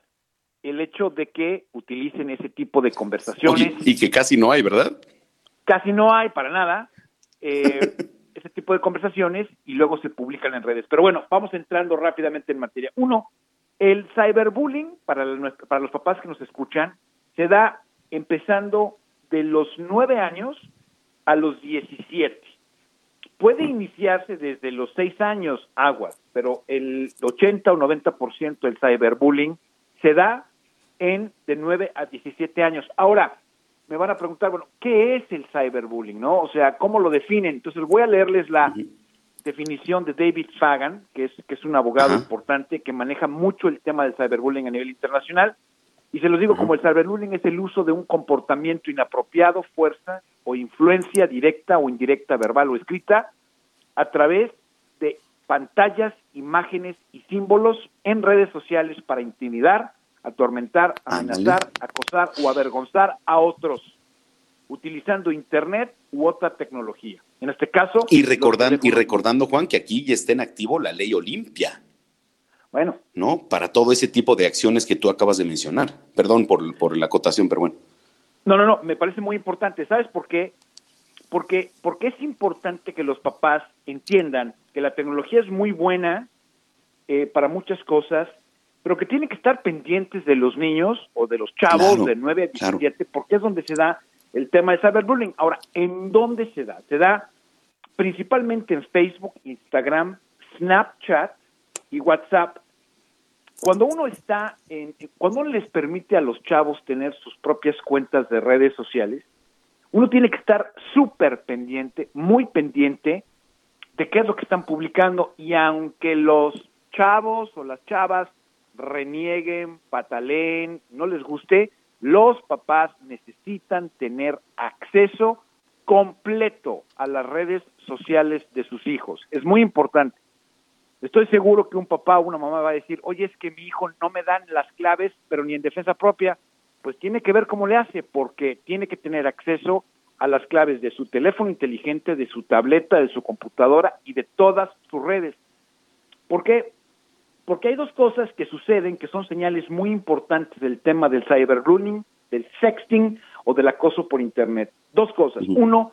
el hecho de que utilicen ese tipo de conversaciones. y que casi no hay, ¿verdad? Casi no hay para nada. Eh, ese tipo de conversaciones y luego se publican en redes. Pero bueno, vamos entrando rápidamente en materia. Uno, el cyberbullying, para, para los papás que nos escuchan, se da empezando de los nueve años a los 17. Puede iniciarse desde los seis años, aguas, pero el 80 o 90% del cyberbullying se da en de 9 a 17 años. Ahora, me van a preguntar, bueno, ¿qué es el cyberbullying? ¿No? O sea, ¿cómo lo definen? Entonces voy a leerles la definición de David Fagan, que es, que es un abogado importante que maneja mucho el tema del cyberbullying a nivel internacional. Y se los digo como el cyberbullying es el uso de un comportamiento inapropiado, fuerza o influencia directa o indirecta, verbal o escrita, a través de pantallas, imágenes y símbolos en redes sociales para intimidar, atormentar, amenazar, acosar o avergonzar a otros. utilizando Internet u otra tecnología. En este caso... Y, recordando, y recordando, Juan, que aquí ya está en activo la ley Olimpia. Bueno. ¿No? Para todo ese tipo de acciones que tú acabas de mencionar. Perdón por, por la acotación, pero bueno. No, no, no, me parece muy importante. ¿Sabes por qué? Porque, porque es importante que los papás entiendan que la tecnología es muy buena eh, para muchas cosas, pero que tienen que estar pendientes de los niños o de los chavos de 9 a 17, porque es donde se da el tema de cyberbullying. Ahora, ¿en dónde se da? Se da principalmente en Facebook, Instagram, Snapchat y WhatsApp. Cuando uno está en, cuando uno les permite a los chavos tener sus propias cuentas de redes sociales, uno tiene que estar súper pendiente, muy pendiente de qué es lo que están publicando y aunque los chavos o las chavas renieguen, pataleen, no les guste, los papás necesitan tener acceso completo a las redes sociales de sus hijos. Es muy importante. Estoy seguro que un papá o una mamá va a decir, oye, es que mi hijo no me dan las claves, pero ni en defensa propia. Pues tiene que ver cómo le hace, porque tiene que tener acceso a las claves de su teléfono inteligente, de su tableta, de su computadora y de todas sus redes. ¿Por qué? Porque hay dos cosas que suceden que son señales muy importantes del tema del cyberbullying, del sexting o del acoso por Internet. Dos cosas. Uno,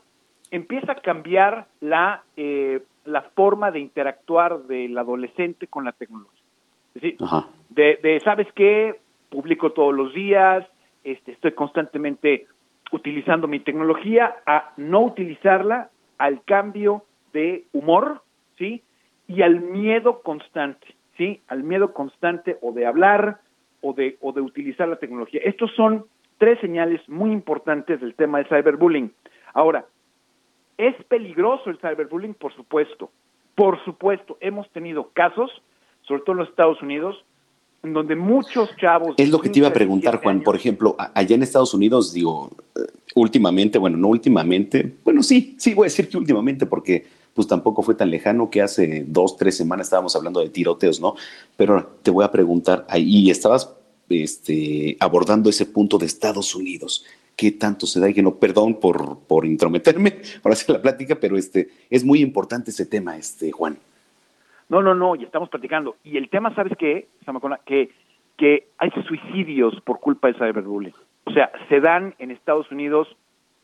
empieza a cambiar la, eh, la forma de interactuar del adolescente con la tecnología. Es decir, de, de, ¿sabes qué? Publico todos los días, este, estoy constantemente utilizando mi tecnología, a no utilizarla, al cambio de humor, ¿sí? Y al miedo constante. ¿Sí? Al miedo constante o de hablar o de, o de utilizar la tecnología. Estos son tres señales muy importantes del tema del cyberbullying. Ahora, ¿es peligroso el cyberbullying? Por supuesto. Por supuesto, hemos tenido casos, sobre todo en los Estados Unidos, en donde muchos chavos... Es lo que te iba a preguntar, Juan. Por ejemplo, allá en Estados Unidos, digo, eh, últimamente, bueno, no últimamente, bueno, sí, sí, voy a decir que últimamente, porque pues tampoco fue tan lejano que hace dos, tres semanas estábamos hablando de tiroteos, ¿no? Pero te voy a preguntar, ahí estabas este, abordando ese punto de Estados Unidos. ¿Qué tanto se da? Y que no, perdón por, por intrometerme por hacer la plática, pero este, es muy importante ese tema, este, Juan. No, no, no, y estamos platicando. Y el tema, ¿sabes qué? Que, que hay suicidios por culpa del cyberbullying. O sea, se dan en Estados Unidos,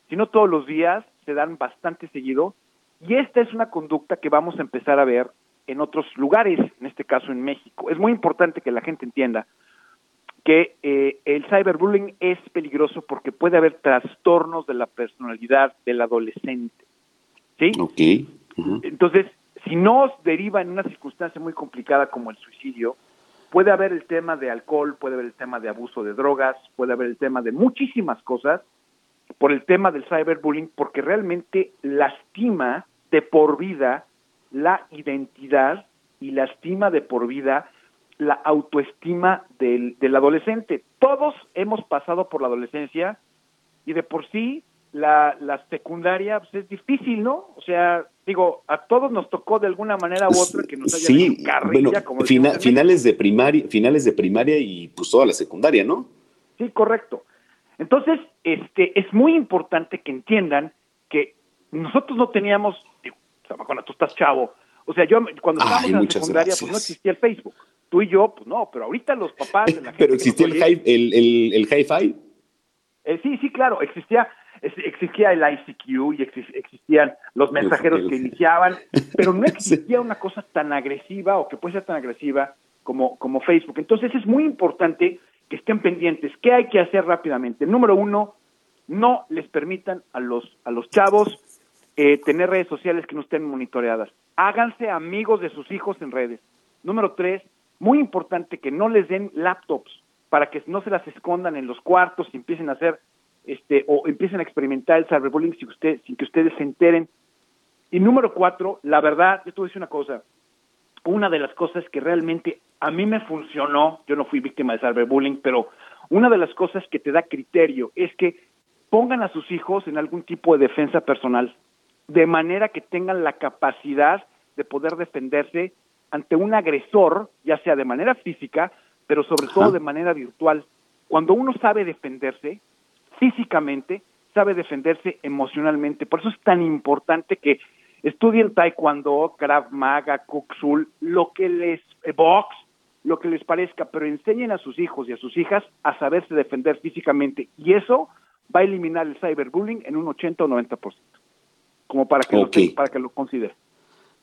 si no todos los días, se dan bastante seguido y esta es una conducta que vamos a empezar a ver en otros lugares, en este caso en México. Es muy importante que la gente entienda que eh, el cyberbullying es peligroso porque puede haber trastornos de la personalidad del adolescente. ¿Sí? Ok. Entonces, si no deriva en una circunstancia muy complicada como el suicidio, puede haber el tema de alcohol, puede haber el tema de abuso de drogas, puede haber el tema de muchísimas cosas por el tema del cyberbullying, porque realmente lastima de por vida la identidad y lastima de por vida la autoestima del, del adolescente. Todos hemos pasado por la adolescencia y de por sí la, la secundaria pues, es difícil, ¿no? O sea, digo, a todos nos tocó de alguna manera u otra que nos haya sí, carrilla, como finales de primaria, finales de primaria y pues toda la secundaria, ¿no? Sí, correcto. Entonces, este, es muy importante que entiendan que nosotros no teníamos, digo, cuando tú estás chavo, o sea, yo cuando estábamos en la secundaria, pues no existía el Facebook. Tú y yo, pues no, pero ahorita los papás de la gente Pero existía el, hi, el, el, el hi-fi. Eh, sí, sí, claro, existía, existía el ICQ y existían los mensajeros que iniciaban, pero no existía una cosa tan agresiva o que puede ser tan agresiva como, como Facebook. Entonces es muy importante que estén pendientes. ¿Qué hay que hacer rápidamente? Número uno, no les permitan a los, a los chavos eh, tener redes sociales que no estén monitoreadas. Háganse amigos de sus hijos en redes. Número tres, muy importante que no les den laptops para que no se las escondan en los cuartos y empiecen a hacer este o empiecen a experimentar el cyberbullying sin, usted, sin que ustedes se enteren. Y número cuatro, la verdad, yo te voy a decir una cosa, una de las cosas que realmente a mí me funcionó, yo no fui víctima de cyberbullying, pero una de las cosas que te da criterio es que pongan a sus hijos en algún tipo de defensa personal, de manera que tengan la capacidad de poder defenderse ante un agresor, ya sea de manera física, pero sobre todo de manera virtual. Cuando uno sabe defenderse físicamente, sabe defenderse emocionalmente. Por eso es tan importante que estudien taekwondo, krav maga, kuk lo que les eh, box, lo que les parezca, pero enseñen a sus hijos y a sus hijas a saberse defender físicamente y eso va a eliminar el cyberbullying en un 80 o 90%, como para que, lo, para que lo consideren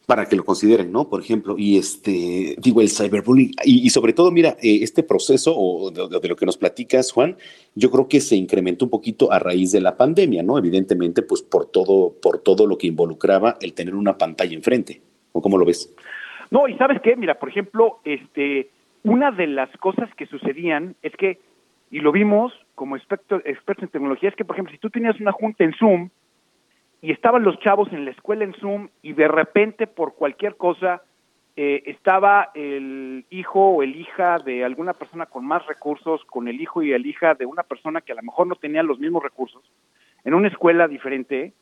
para que lo consideren, ¿no? Por ejemplo, y este, digo, el cyberbullying, y, sobre todo, mira, eh, este proceso o de, lo que nos platicas, Juan, yo creo que se incrementó un poquito a raíz de la pandemia, ¿no? Evidentemente, pues por todo, por todo lo que involucraba el tener una pantalla enfrente, ¿o cómo lo ves? No, y sabes qué, mira, por ejemplo, este, una de las cosas que sucedían es que, y lo vimos como expertos en tecnología, es que, por ejemplo, si tú tenías una junta en Zoom, y estaban los chavos en la escuela en Zoom y de repente por cualquier cosa eh, estaba el hijo o el hija de alguna persona con más recursos con el hijo y el hija de una persona que a lo mejor no tenía los mismos recursos en una escuela diferente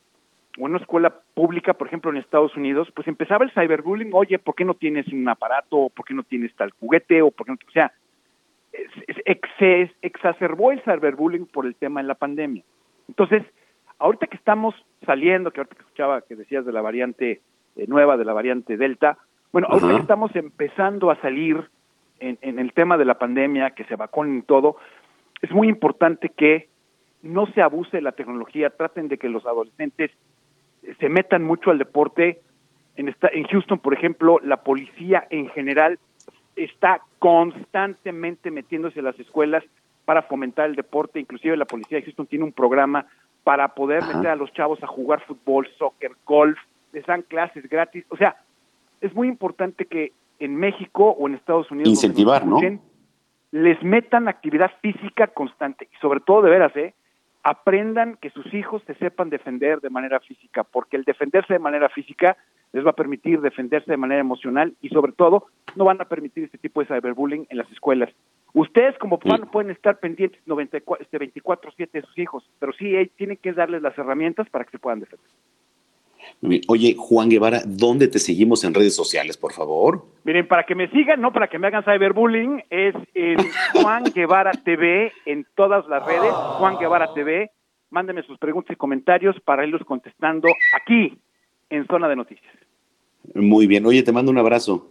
o en una escuela pública, por ejemplo en Estados Unidos, pues empezaba el cyberbullying, oye, ¿por qué no tienes un aparato? ¿Por qué no tienes tal juguete? O, por qué no, o sea, se exacerbó el cyberbullying por el tema de la pandemia. Entonces, ahorita que estamos saliendo, que ahorita que escuchaba que decías de la variante eh, nueva, de la variante Delta, bueno, ahorita que estamos empezando a salir en, el tema de la pandemia, que se vacunen y todo, es muy importante que no se abuse de la tecnología, traten de que los adolescentes se metan mucho al deporte. En, esta, en Houston, por ejemplo, la policía en general está constantemente metiéndose a las escuelas para fomentar el deporte, inclusive la policía de Houston tiene un programa para poder meter a los chavos a jugar fútbol, soccer, golf, les dan clases gratis. O sea, es muy importante que en México o en Estados Unidos incentivar, ¿no? Les metan actividad física constante y sobre todo de veras, ¿eh? aprendan que sus hijos se sepan defender de manera física, porque el defenderse de manera física les va a permitir defenderse de manera emocional y sobre todo no van a permitir este tipo de cyberbullying en las escuelas. Ustedes como papá no pueden estar pendientes 94, este 24/7 de sus hijos, pero sí tienen que darles las herramientas para que se puedan defender. Oye, Juan Guevara, ¿dónde te seguimos en redes sociales, por favor? Miren, para que me sigan, no para que me hagan cyberbullying, es en Juan Guevara TV en todas las redes, Juan Guevara TV. Mándenme sus preguntas y comentarios para irlos contestando aquí en Zona de Noticias. Muy bien. Oye, te mando un abrazo.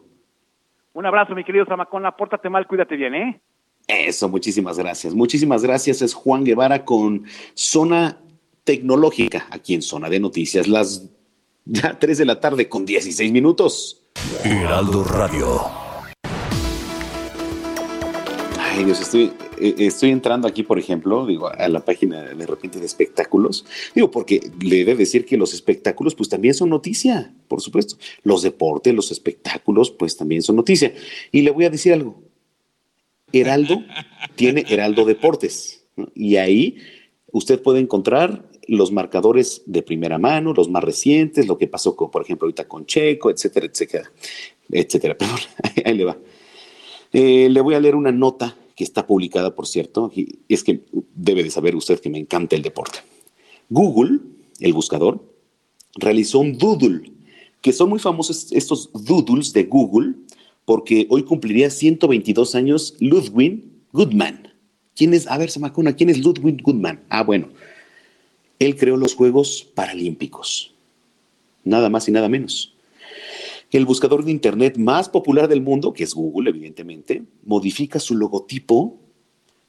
Un abrazo, mi querido Zamacona. Pórtate mal, cuídate bien, ¿eh? Eso, muchísimas gracias. Muchísimas gracias. Es Juan Guevara con Zona Tecnológica, aquí en Zona de Noticias. Las ya 3 de la tarde con 16 minutos. Heraldo Radio. Ay, Dios, estoy, eh, estoy entrando aquí, por ejemplo, digo, a la página de repente de espectáculos. Digo, porque le he de decir que los espectáculos, pues también son noticia, por supuesto. Los deportes, los espectáculos, pues también son noticia. Y le voy a decir algo. Heraldo tiene Heraldo Deportes. Y ahí usted puede encontrar los marcadores de primera mano, los más recientes, lo que pasó, con, por ejemplo, ahorita con Checo, etcétera, etcétera, etcétera. Perdón, ahí le va. Eh, le voy a leer una nota que está publicada, por cierto, y es que debe de saber usted que me encanta el deporte. Google, el buscador, realizó un doodle, que son muy famosos estos doodles de Google, porque hoy cumpliría 122 años Ludwig Goodman. ¿Quién es? A ver, Samacona, ¿quién es Ludwig Goodman? Ah, bueno, él creó los Juegos Paralímpicos. Nada más y nada menos. El buscador de Internet más popular del mundo, que es Google, evidentemente, modifica su logotipo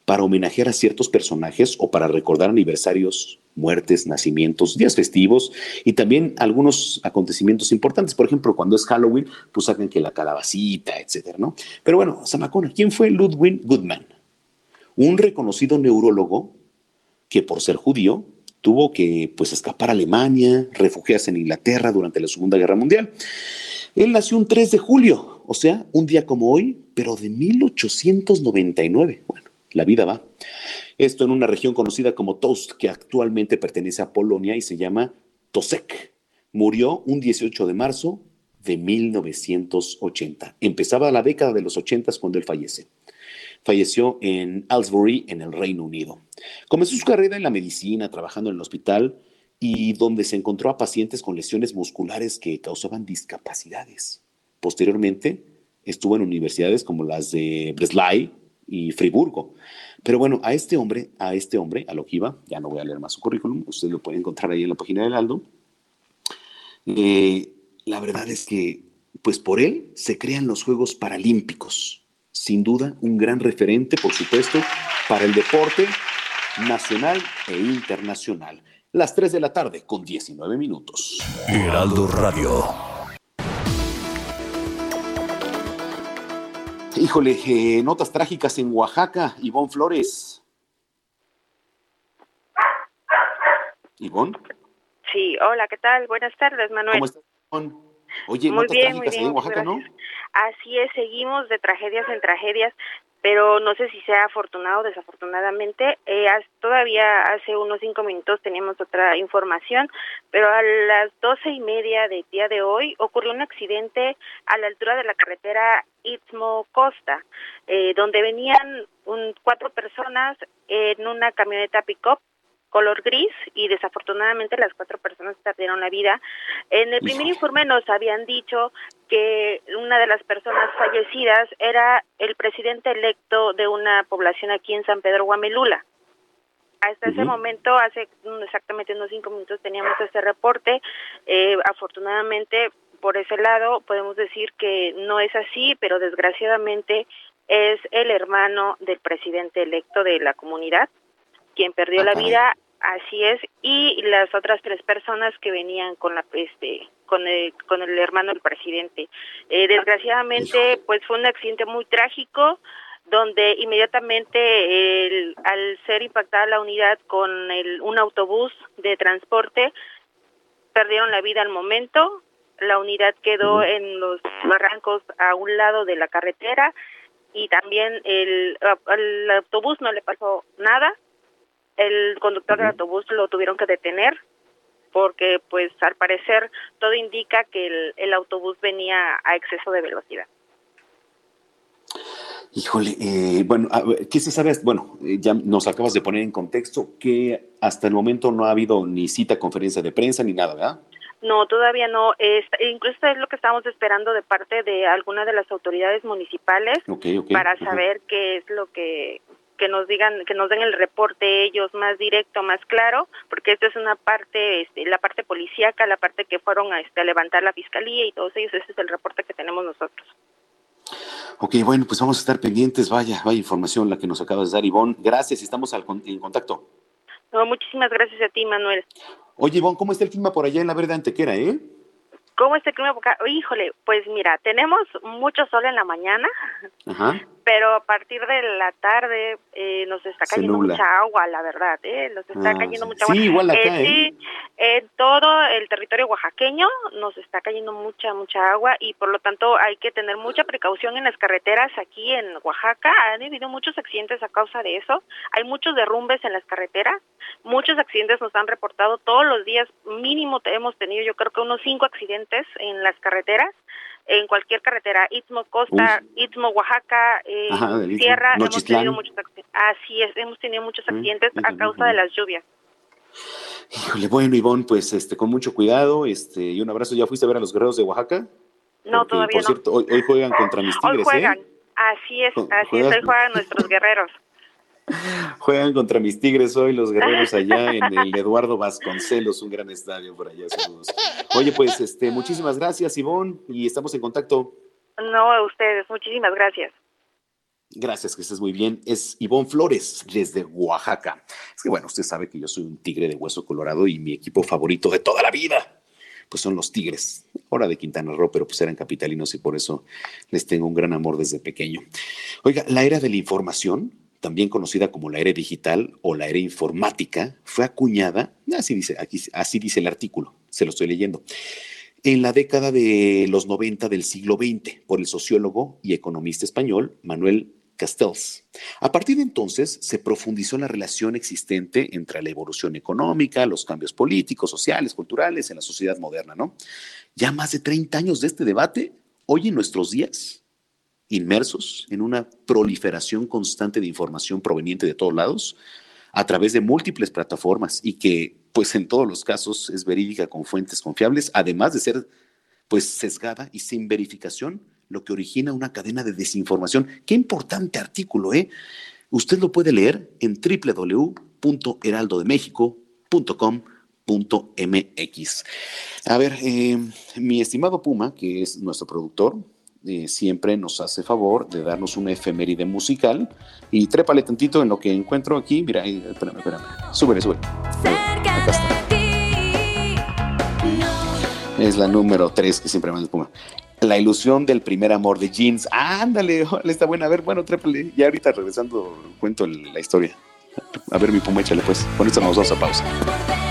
para homenajear a ciertos personajes o para recordar aniversarios, muertes, nacimientos, días festivos y también algunos acontecimientos importantes. Por ejemplo, cuando es Halloween, pues sacan que la calabacita, etcétera, ¿no? Pero bueno, Samacona, ¿quién fue Ludwig Goodman? Un reconocido neurólogo que por ser judío tuvo que pues escapar a Alemania, refugiarse en Inglaterra durante la Segunda Guerra Mundial. Él nació un 3 de julio, o sea, un día como hoy, pero de 1899. Bueno, la vida va. Esto en una región conocida como Tost, que actualmente pertenece a Polonia y se llama Tosek. Murió un 18 de marzo de 1980. Empezaba la década de los 80 cuando él fallece. Falleció en Aylesbury, en el Reino Unido. Comenzó su carrera en la medicina, trabajando en el hospital, y donde se encontró a pacientes con lesiones musculares que causaban discapacidades. Posteriormente, estuvo en universidades como las de Breslau y Friburgo. Pero bueno, a este hombre, a este hombre, a lo que iba, ya no voy a leer más su currículum, usted lo puede encontrar ahí en la página del Aldo. Eh, la verdad es que, pues por él se crean los Juegos Paralímpicos. Sin duda, un gran referente, por supuesto, para el deporte nacional e internacional. Las 3 de la tarde con 19 minutos. Heraldo Radio. Híjole, eh, notas trágicas en Oaxaca, Ivonne Flores. Ivonne. Sí, hola, ¿qué tal? Buenas tardes, Manuel. ¿Cómo estás, Ivonne? Oye, muy notas bien, trágicas muy ahí en bien, Oaxaca, ¿no? Así es, seguimos de tragedias en tragedias, pero no sé si sea afortunado o desafortunadamente. Eh, todavía hace unos cinco minutos teníamos otra información, pero a las doce y media del día de hoy ocurrió un accidente a la altura de la carretera Istmo Costa, eh, donde venían un- cuatro personas en una camioneta pick-up color gris y desafortunadamente las cuatro personas perdieron la vida. En el primer informe nos habían dicho que una de las personas fallecidas era el presidente electo de una población aquí en San Pedro Guamelula. Hasta ese momento, hace exactamente unos cinco minutos, teníamos este reporte. Eh, afortunadamente, por ese lado, podemos decir que no es así, pero desgraciadamente es el hermano del presidente electo de la comunidad quien perdió la vida, así es, y las otras tres personas que venían con la este con el, con el hermano del presidente. Eh, desgraciadamente, pues fue un accidente muy trágico donde inmediatamente el- al ser impactada la unidad con el, un autobús de transporte perdieron la vida al momento. La unidad quedó en los barrancos a un lado de la carretera y también el, al autobús no le pasó nada. El conductor del autobús lo tuvieron que detener porque pues al parecer todo indica que el, el autobús venía a exceso de velocidad. Híjole, eh, bueno, ¿qué se sabe? Bueno, eh, ya nos acabas de poner en contexto que hasta el momento no ha habido ni cita, conferencia de prensa, ni nada, ¿verdad? No, todavía no. Es, incluso es lo que estamos esperando de parte de alguna de las autoridades municipales para saber qué es lo que que nos digan, que nos den el reporte ellos más directo, más claro, porque esta es una parte, este, la parte policíaca, la parte que fueron a, este, a levantar la fiscalía y todos ellos, ese es el reporte que tenemos nosotros. Ok, bueno, pues vamos a estar pendientes. Vaya, vaya información la que nos acabas de dar, Ivonne. Gracias, estamos al con- en contacto. No, muchísimas gracias a ti, Manuel. Oye, Ivonne, ¿cómo está el clima por allá en la Verde Antequera, eh? ¿Cómo está el clima? por acá? Híjole, pues mira, tenemos mucho sol en la mañana, Ajá. Pero a partir de la tarde eh, nos está cayendo mucha agua, la verdad, ¿eh? Nos está Ah, cayendo sí. mucha agua. Sí, igual acá, Eh, ¿eh? Sí, en todo el territorio oaxaqueño nos está cayendo mucha, mucha agua y por lo tanto hay que tener mucha precaución en las carreteras aquí en Oaxaca. Han habido muchos accidentes a causa de eso. Hay muchos derrumbes en las carreteras. Muchos accidentes nos han reportado todos los días. Mínimo hemos tenido yo creo que unos cinco accidentes en las carreteras en cualquier carretera, Istmo Costa, Istmo Oaxaca, eh, Ajá. Sierra, hemos tenido muchos accidentes. Así es, hemos tenido muchos accidentes a causa de las lluvias. Híjole, bueno, Ivonne, pues este, con mucho cuidado este, y un abrazo. ¿Ya fuiste a ver a los guerreros de Oaxaca? No, Porque, todavía por no. cierto, hoy, hoy juegan contra mis Hoy tigres, juegan. ¿eh? Así es, así es, hoy juegan nuestros guerreros. Juegan contra mis tigres hoy, los guerreros allá en el Eduardo Vasconcelos, un gran estadio por allá, saludos. Oye, pues este, muchísimas gracias, Ivonne, y estamos en contacto. No, a ustedes, muchísimas gracias. Gracias, que estés muy bien. Es Ivonne Flores, desde Oaxaca. Es que bueno, usted sabe que yo soy un tigre de hueso colorado y mi equipo favorito de toda la vida, pues son los Tigres. Ahora de Quintana Roo, pero pues eran capitalinos y por eso les tengo un gran amor desde pequeño. Oiga, la era de la información, también conocida como la era digital o la era informática, fue acuñada, así dice, aquí, así dice el artículo, se lo estoy leyendo, en la década de los 90 del siglo XX por el sociólogo y economista español Manuel Castells. A partir de entonces se profundizó la relación existente entre la evolución económica, los cambios políticos, sociales, culturales en la sociedad moderna, ¿no? Ya más de 30 años de este debate, hoy en nuestros días, inmersos en una proliferación constante de información proveniente de todos lados, a través de múltiples plataformas y que, pues en todos los casos, es verídica con fuentes confiables, además de ser, pues, sesgada y sin verificación, lo que origina una cadena de desinformación. Qué importante artículo, ¿eh? Usted lo puede leer en www.heraldodemexico.com.mx. A ver, eh, mi estimado Puma, que es nuestro productor, eh, siempre nos hace favor de darnos una efeméride musical y trépale tantito en lo que encuentro aquí. Mira, espérame, espérame. Súbele, súbele. Es la número 3 que siempre el Puma. La ilusión del primer amor de Jeans. ándale, está buena. A ver, bueno, trépale. Ya ahorita regresando cuento la historia. A ver, mi Puma, échale pues. Con esto nos vamos a pausa.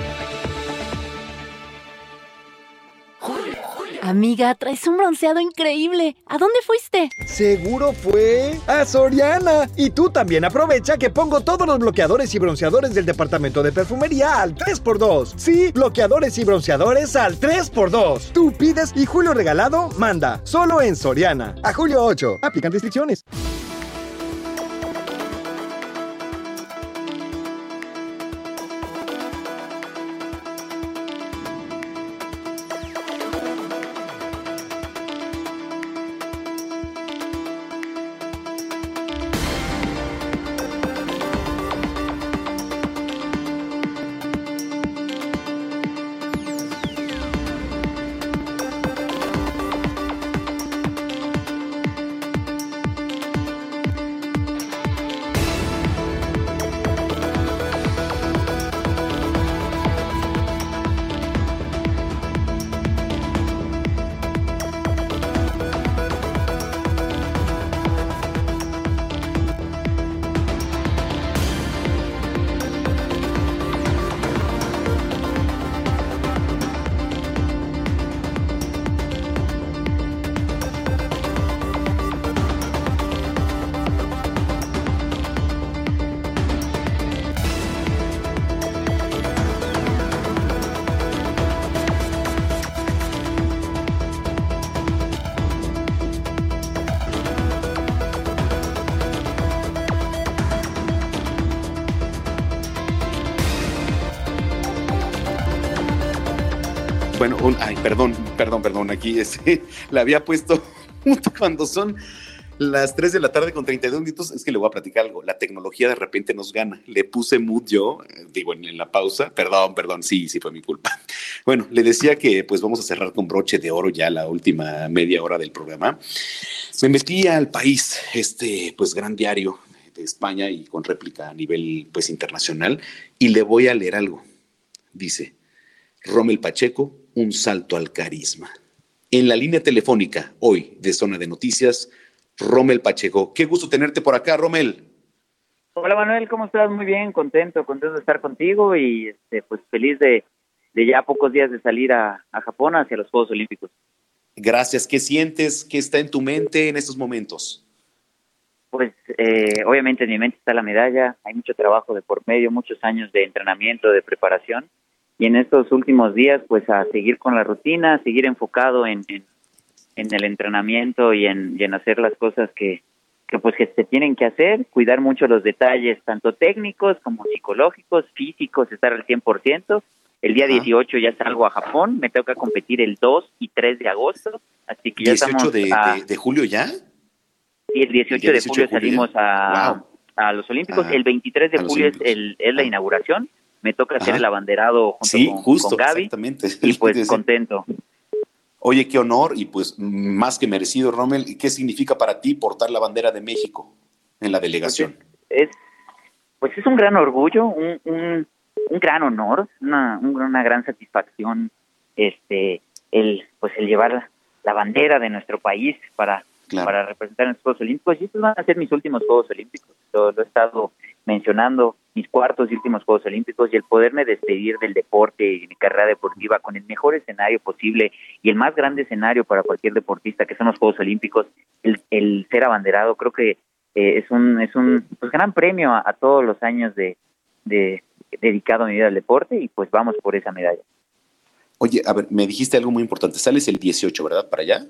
Amiga, traes un bronceado increíble. ¿A dónde fuiste? Seguro fue a Soriana. Y tú también aprovecha que pongo todos los bloqueadores y bronceadores del departamento de perfumería al 3x2. Sí, bloqueadores y bronceadores al 3x2. Tú pides y Julio Regalado manda. Solo en Soriana. A julio 8. Aplican restricciones. Perdón, perdón, aquí este, la había puesto cuando son las 3 de la tarde con 32 minutos, es que le voy a platicar algo. La tecnología de repente nos gana. Le puse mood yo, eh, digo, en, la pausa. Perdón, perdón, sí, sí fue mi culpa. Bueno, le decía que pues vamos a cerrar con broche de oro ya la última media hora del programa. Me metí al país, este pues gran diario de España y con réplica a nivel pues internacional y le voy a leer algo. Dice, Rommel Pacheco un salto al carisma. En la línea telefónica, hoy de Zona de Noticias, Rommel Pacheco. Qué gusto tenerte por acá, Rommel. Hola Manuel, ¿cómo estás? Muy bien, contento, contento de estar contigo y este, pues feliz de, ya pocos días de salir a, Japón hacia los Juegos Olímpicos. Gracias. ¿Qué sientes? ¿Qué está en tu mente en estos momentos? Pues eh, obviamente en mi mente está la medalla, hay mucho trabajo de por medio, muchos años de entrenamiento, de preparación y en estos últimos días pues a seguir con la rutina, a seguir enfocado en, en, el entrenamiento y en, en, hacer las cosas que, que pues que se tienen que hacer, cuidar mucho los detalles tanto técnicos como psicológicos, físicos, estar al 100%. El día 18 ya salgo a Japón, me toca competir el 2 y 3 de agosto, así que ya estamos de, de, julio ya? Y el 18, de julio salimos a, a los Olímpicos, el 23 de julio es, el, es la inauguración me toca hacer el abanderado junto con, Gaby. Exactamente. Y pues contento. Oye, qué honor y pues más que merecido, Rommel. ¿Qué significa para ti portar la bandera de México en la delegación? Es, pues es un gran orgullo, un, un gran honor, una, una gran satisfacción, este, el, pues el llevar la bandera de nuestro país para, para representar en los Juegos Olímpicos. Y estos van a ser mis últimos Juegos Olímpicos. Lo, he estado mencionando, mis cuartos y últimos Juegos Olímpicos y el poderme despedir del deporte y mi carrera deportiva con el mejor escenario posible y el más grande escenario para cualquier deportista, que son los Juegos Olímpicos, el, el ser abanderado, creo que eh, es un es un pues, gran premio a, todos los años de, de dedicado a mi vida al deporte y pues vamos por esa medalla. Oye, a ver, me dijiste algo muy importante. Sales el 18, ¿verdad? Para allá.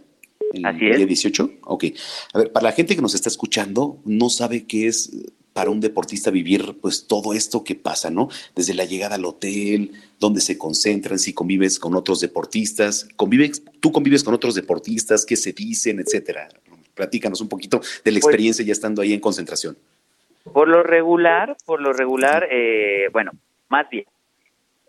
El Así es. día 18. Ok. A ver, para la gente que nos está escuchando, no sabe qué es para un deportista vivir pues todo esto que pasa, ¿no? Desde la llegada al hotel, dónde se concentran, si convives con otros deportistas, convives, tú convives con otros deportistas, qué se dicen, etcétera. Platícanos un poquito de la pues experiencia ya estando ahí en concentración. Por lo regular, por lo regular, eh, bueno, más bien,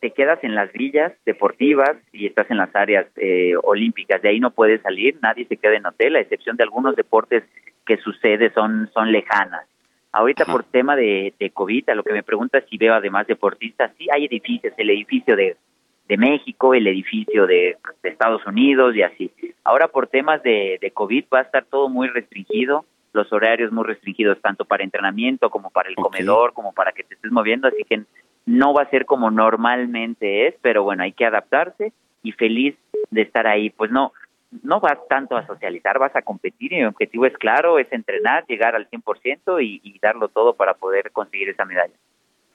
te quedas en las villas deportivas y estás en las áreas eh, olímpicas. De ahí no puedes salir, nadie se queda en hotel, a excepción de algunos deportes que sucede son, son lejanas. Ahorita por tema de, de COVID, a lo que me preguntas si veo además deportistas, sí hay edificios, el edificio de, de México, el edificio de, Estados Unidos y así. Ahora por temas de, de COVID va a estar todo muy restringido, los horarios muy restringidos tanto para entrenamiento como para el comedor, como para que te estés moviendo, así que no va a ser como normalmente es, pero bueno, hay que adaptarse y feliz de estar ahí. Pues no, no vas tanto a socializar, vas a competir y mi objetivo es claro, es entrenar, llegar al 100% y, y darlo todo para poder conseguir esa medalla.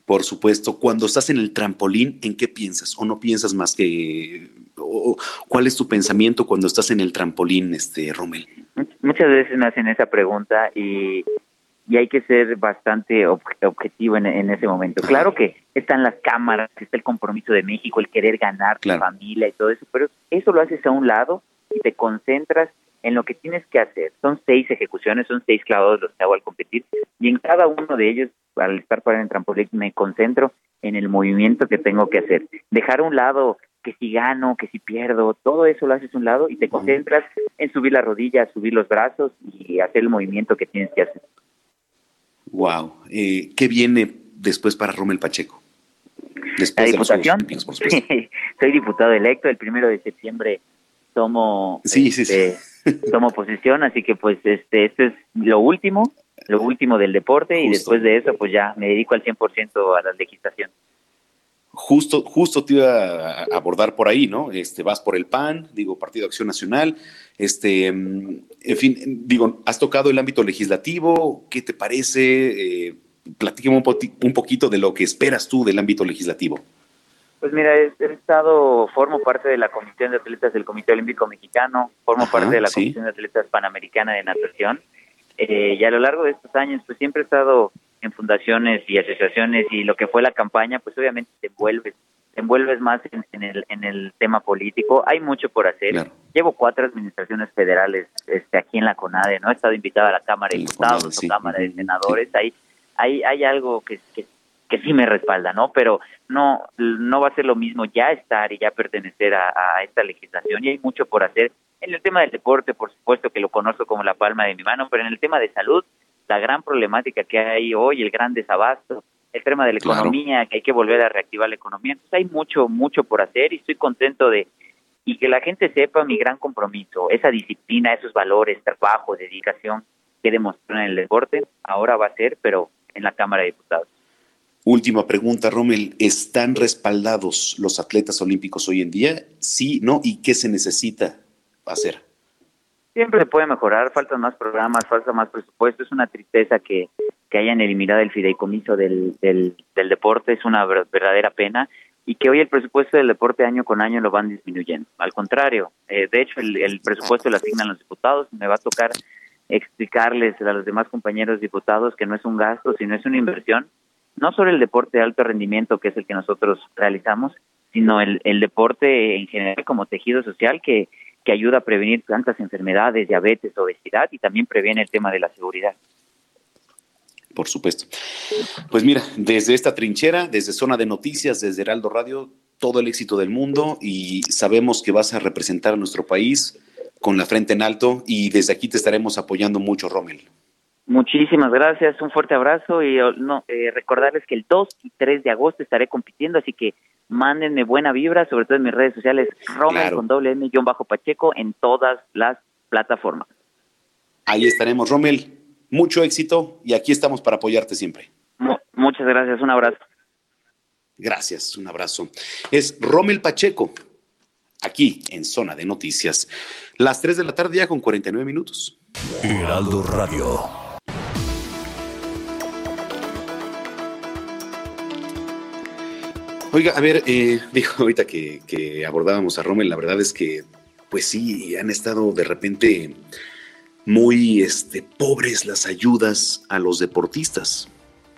Por supuesto, cuando estás en el trampolín, ¿en qué piensas? ¿O no piensas más que... ¿Cuál es tu pensamiento cuando estás en el trampolín, este Rommel? Muchas veces me hacen esa pregunta y y hay que ser bastante objetivo en, ese momento. Claro que están las cámaras, está el compromiso de México, el querer ganar tu familia y todo eso, pero eso lo haces a un lado y te concentras en lo que tienes que hacer. Son seis ejecuciones, son seis clavados los que hago al competir y en cada uno de ellos, al estar para el trampolín, me concentro en el movimiento que tengo que hacer. Dejar a un lado que si gano, que si pierdo, todo eso lo haces a un lado y te concentras en subir la rodilla, subir los brazos y hacer el movimiento que tienes que hacer. Wow. Eh, ¿Qué viene después para Rommel Pacheco? Después la diputación. Soy diputado electo. El primero de septiembre tomo, sí, sí, este, tomo posesión, así que pues este, esto es lo último, lo último del deporte y después de eso pues ya me dedico al 100% a la legislación. Justo, justo te iba a abordar por ahí, ¿no? Este, vas por el PAN, digo, Partido Acción Nacional, este, mm, en fin, digo, has tocado el ámbito legislativo, ¿qué te parece? Eh, platíqueme un, poquito de lo que esperas tú del ámbito legislativo. Pues mira, he, estado, formo parte de la Comisión de Atletas del Comité Olímpico Mexicano, formo parte de la Comisión de Atletas Panamericana de Natación, eh, y a lo largo de estos años, pues siempre he estado en fundaciones y asociaciones y lo que fue la campaña, pues obviamente te envuelves, te envuelves más en, el, en el tema político. Hay mucho por hacer. Llevo cuatro administraciones federales este, aquí en la CONADE, ¿no? He estado invitada a la Cámara de Diputados, o Cámara de Senadores. Hay, hay, hay algo que, que, que, sí me respalda, ¿no? Pero no, no va a ser lo mismo ya estar y ya pertenecer a, a esta legislación y hay mucho por hacer. En el tema del deporte, por supuesto que lo conozco como la palma de mi mano, pero en el tema de salud, la gran problemática que hay hoy, el gran desabasto, el tema de la economía, que hay que volver a reactivar la economía. Entonces hay mucho, mucho por hacer y estoy contento de y que la gente sepa mi gran compromiso, esa disciplina, esos valores, trabajo, dedicación que demostró en el deporte, ahora va a ser, pero en la Cámara de Diputados. Última pregunta, Rommel. ¿Están respaldados los atletas olímpicos hoy en día? Sí, no, ¿y qué se necesita hacer? Siempre se puede mejorar, faltan más programas, falta más presupuesto. Es una tristeza que, que hayan eliminado el fideicomiso del, del, deporte, es una verdadera pena. Y que hoy el presupuesto del deporte año con año lo van disminuyendo. Al contrario, eh, de hecho, el, presupuesto lo asignan los diputados. Me va a tocar explicarles a los demás compañeros diputados que no es un gasto, sino es una inversión, no solo el deporte de alto rendimiento, que es el que nosotros realizamos, sino el deporte en general como tejido social que que ayuda a prevenir tantas enfermedades, diabetes, obesidad y también previene el tema de la seguridad. Por supuesto. Pues mira, desde esta trinchera, desde Zona de Noticias, desde Heraldo Radio, todo el éxito del mundo y sabemos que vas a representar a nuestro país con la frente en alto y desde aquí te estaremos apoyando mucho, Rommel. Muchísimas gracias, un fuerte abrazo y oh, no eh, recordarles que el 2 y 3 de agosto estaré compitiendo, así que mándenme buena vibra, sobre todo en mis redes sociales, Rommel con doble M bajo Pacheco en todas las plataformas. Ahí estaremos, Rommel. Mucho éxito y aquí estamos para apoyarte siempre. muchas gracias, un abrazo. Gracias, un abrazo. Es Rommel Pacheco, aquí en Zona de Noticias. Las 3 de la tarde ya con 49 minutos. Heraldo Radio. Oiga, a ver, eh, dijo ahorita que, abordábamos a Rommel, la verdad es que, pues sí, han estado de repente muy este, pobres las ayudas a los deportistas,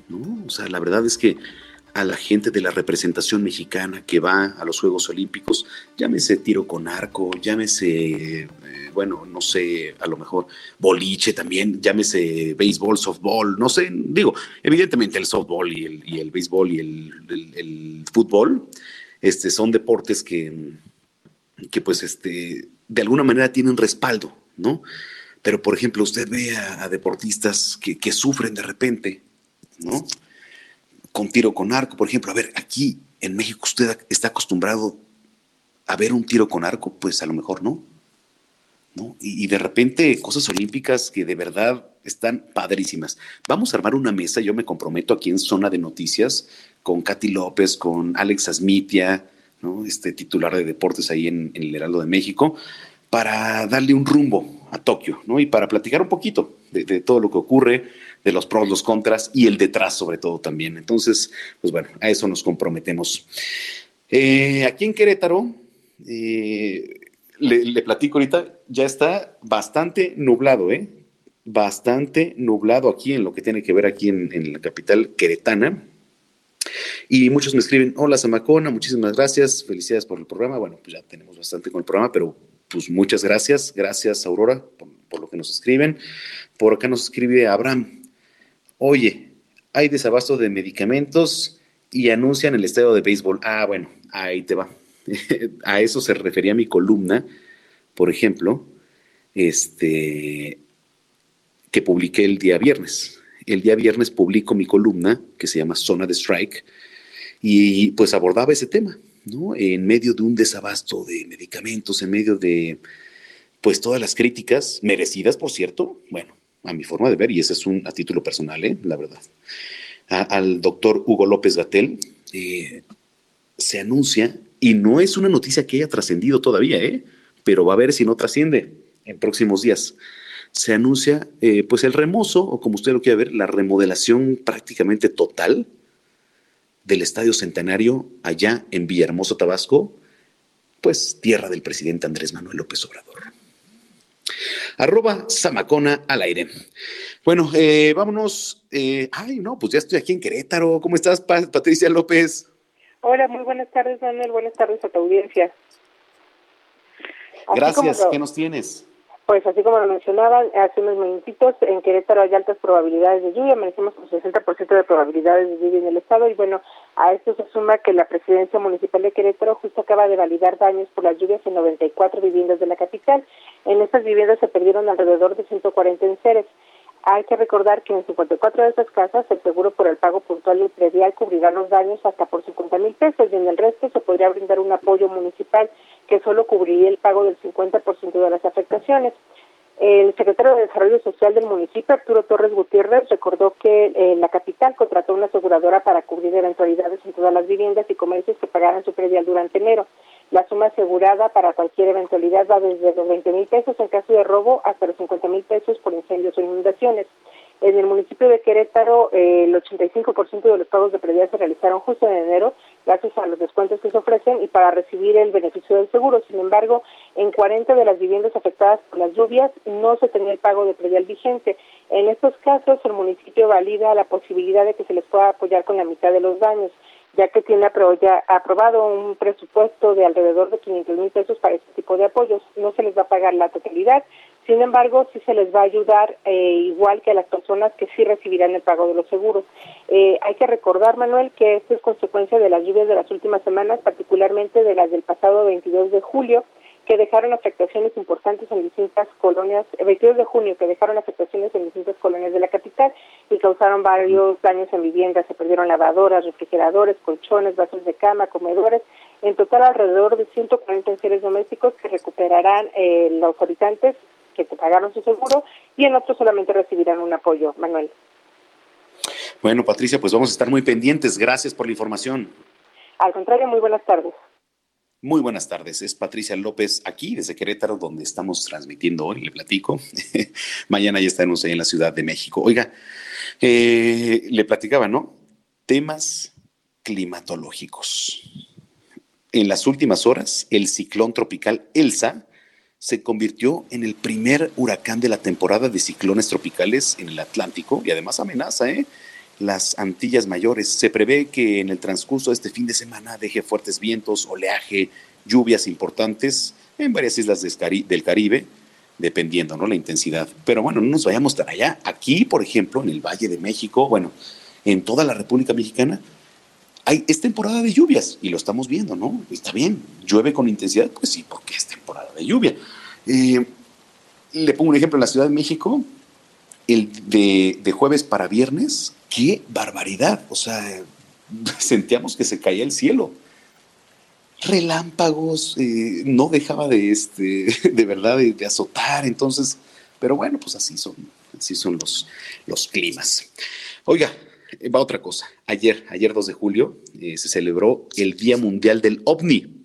¿no? O sea, la verdad es que a la gente de la representación mexicana que va a los Juegos Olímpicos, llámese tiro con arco, llámese, eh, bueno, no sé, a lo mejor boliche también, llámese béisbol, softball, no sé, digo, evidentemente el softball y el, y el béisbol y el, fútbol, este, son deportes que, que pues, este, de alguna manera tienen respaldo, ¿no? Pero, por ejemplo, usted ve a, deportistas que, que sufren de repente, ¿no? Con tiro con arco, por ejemplo. A ver, aquí en México usted está acostumbrado a ver un tiro con arco, pues a lo mejor no. ¿no? Y, de repente cosas olímpicas que de verdad están padrísimas. Vamos a armar una mesa, yo me comprometo aquí en Zona de Noticias, con Katy López, con Alex Asmitia, ¿no? este titular de deportes ahí en, el Heraldo de México, para darle un rumbo a Tokio, ¿no? Y para platicar un poquito de, todo lo que ocurre, de los pros, los contras y el detrás sobre todo también. Entonces, pues bueno, a eso nos comprometemos. Eh, aquí en Querétaro, eh, le, platico ahorita, ya está bastante nublado, ¿eh? Bastante nublado aquí en lo que tiene que ver aquí en, en la capital queretana. Y muchos me escriben, hola Zamacona, muchísimas gracias, felicidades por el programa. Bueno, pues ya tenemos bastante con el programa, pero pues muchas gracias, gracias Aurora por, lo que nos escriben. Por acá nos escribe Abraham, oye, hay desabasto de medicamentos y anuncian el estadio de béisbol. Ah, bueno, ahí te va. a eso se refería mi columna, por ejemplo, este, que publiqué el día viernes. El día viernes publico mi columna que se llama Zona de Strike y pues abordaba ese tema. En medio de un desabasto de medicamentos, en medio de, pues, todas las críticas, merecidas, por cierto, bueno, a mi forma de ver, y ese es un a título personal, ¿eh? la verdad, al doctor Hugo López Gatel, eh, se anuncia, y no es una noticia que haya trascendido todavía, ¿eh? pero va a ver si no trasciende en próximos días. Se anuncia, eh, pues, el remozo, o como usted lo quiera ver, la remodelación prácticamente total del Estadio Centenario allá en Villahermosa, Tabasco, pues tierra del presidente Andrés Manuel López Obrador. Arroba Zamacona al aire. Bueno, eh, vámonos. Eh, ay, no, pues ya estoy aquí en Querétaro. ¿Cómo estás, Patricia López? Hola, muy buenas tardes, Manuel. Buenas tardes a tu audiencia. Gracias. ¿Qué nos tienes? Pues así como lo mencionaba hace unos minutitos, en Querétaro hay altas probabilidades de lluvia, merecemos con 60% de probabilidades de lluvia en el estado y bueno, a esto se suma que la presidencia municipal de Querétaro justo acaba de validar daños por las lluvias en 94 viviendas de la capital. En estas viviendas se perdieron alrededor de 140 enseres. Hay que recordar que en 54 de esas casas el seguro por el pago puntual y predial cubrirá los daños hasta por 50 mil pesos y en el resto se podría brindar un apoyo municipal que solo cubriría el pago del 50% de las afectaciones. El secretario de Desarrollo Social del municipio, Arturo Torres Gutiérrez, recordó que eh, la capital contrató una aseguradora para cubrir eventualidades en todas las viviendas y comercios que pagaran su predial durante enero. La suma asegurada para cualquier eventualidad va desde los 20 mil pesos en caso de robo hasta los 50 mil pesos por incendios o inundaciones. En el municipio de Querétaro, eh, el 85% de los pagos de predial se realizaron justo en enero, gracias a los descuentos que se ofrecen y para recibir el beneficio del seguro. Sin embargo, en 40 de las viviendas afectadas por las lluvias no se tenía el pago de predial vigente. En estos casos, el municipio valida la posibilidad de que se les pueda apoyar con la mitad de los daños ya que tiene aprobado un presupuesto de alrededor de 500 mil pesos para este tipo de apoyos. No se les va a pagar la totalidad, sin embargo, sí se les va a ayudar eh, igual que a las personas que sí recibirán el pago de los seguros. Eh, hay que recordar, Manuel, que esto es consecuencia de las lluvias de las últimas semanas, particularmente de las del pasado 22 de julio, que dejaron afectaciones importantes en distintas colonias, el 22 de junio, que dejaron afectaciones en distintas colonias de la capital y causaron varios daños en viviendas. Se perdieron lavadoras, refrigeradores, colchones, vasos de cama, comedores. En total, alrededor de 140 seres domésticos que recuperarán eh, los habitantes que pagaron su seguro y en otros solamente recibirán un apoyo. Manuel. Bueno, Patricia, pues vamos a estar muy pendientes. Gracias por la información. Al contrario, muy buenas tardes. Muy buenas tardes, es Patricia López aquí desde Querétaro, donde estamos transmitiendo hoy, le platico. Mañana ya estaremos ahí en la Ciudad de México. Oiga, eh, le platicaba, ¿no? Temas climatológicos. En las últimas horas, el ciclón tropical Elsa se convirtió en el primer huracán de la temporada de ciclones tropicales en el Atlántico y además amenaza, ¿eh? Las Antillas Mayores. Se prevé que en el transcurso de este fin de semana deje fuertes vientos, oleaje, lluvias importantes en varias islas del Caribe, dependiendo, ¿no? La intensidad. Pero bueno, no nos vayamos tan allá. Aquí, por ejemplo, en el Valle de México, bueno, en toda la República Mexicana, hay, es temporada de lluvias y lo estamos viendo, ¿no? Está bien, llueve con intensidad, pues sí, porque es temporada de lluvia. Eh, le pongo un ejemplo en la Ciudad de México, el de, de jueves para viernes, qué barbaridad. O sea, sentíamos que se caía el cielo. Relámpagos, eh, no dejaba de, este, de verdad, de, azotar. Entonces, pero bueno, pues así son, así son los, los climas. Oiga, va otra cosa. Ayer, ayer 2 de julio, eh, se celebró el Día Mundial del OVNI.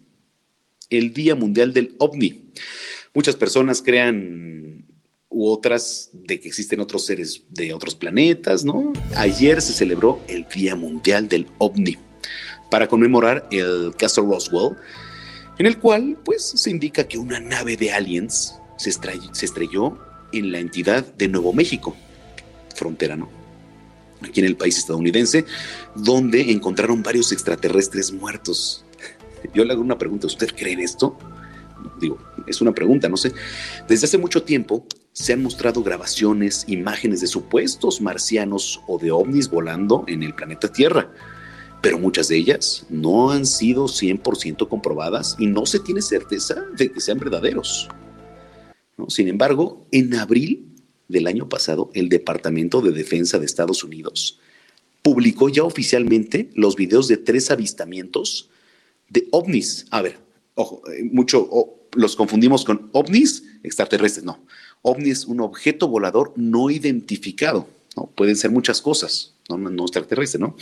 El Día Mundial del OVNI. Muchas personas crean u otras de que existen otros seres de otros planetas, ¿no? Ayer se celebró el Día Mundial del OVNI para conmemorar el caso Roswell, en el cual pues se indica que una nave de aliens se, se estrelló en la entidad de Nuevo México, frontera, ¿no? Aquí en el país estadounidense, donde encontraron varios extraterrestres muertos. Yo le hago una pregunta, ¿usted cree en esto? Digo, es una pregunta, no sé. Desde hace mucho tiempo se han mostrado grabaciones, imágenes de supuestos marcianos o de ovnis volando en el planeta Tierra, pero muchas de ellas no han sido 100% comprobadas y no se tiene certeza de que sean verdaderos. Sin embargo, en abril del año pasado, el Departamento de Defensa de Estados Unidos publicó ya oficialmente los videos de tres avistamientos de ovnis. A ver, ojo, eh, mucho los confundimos con ovnis extraterrestres, no. OVNI es un objeto volador no identificado, ¿no? Pueden ser muchas cosas, no, no extraterrestre, ¿no?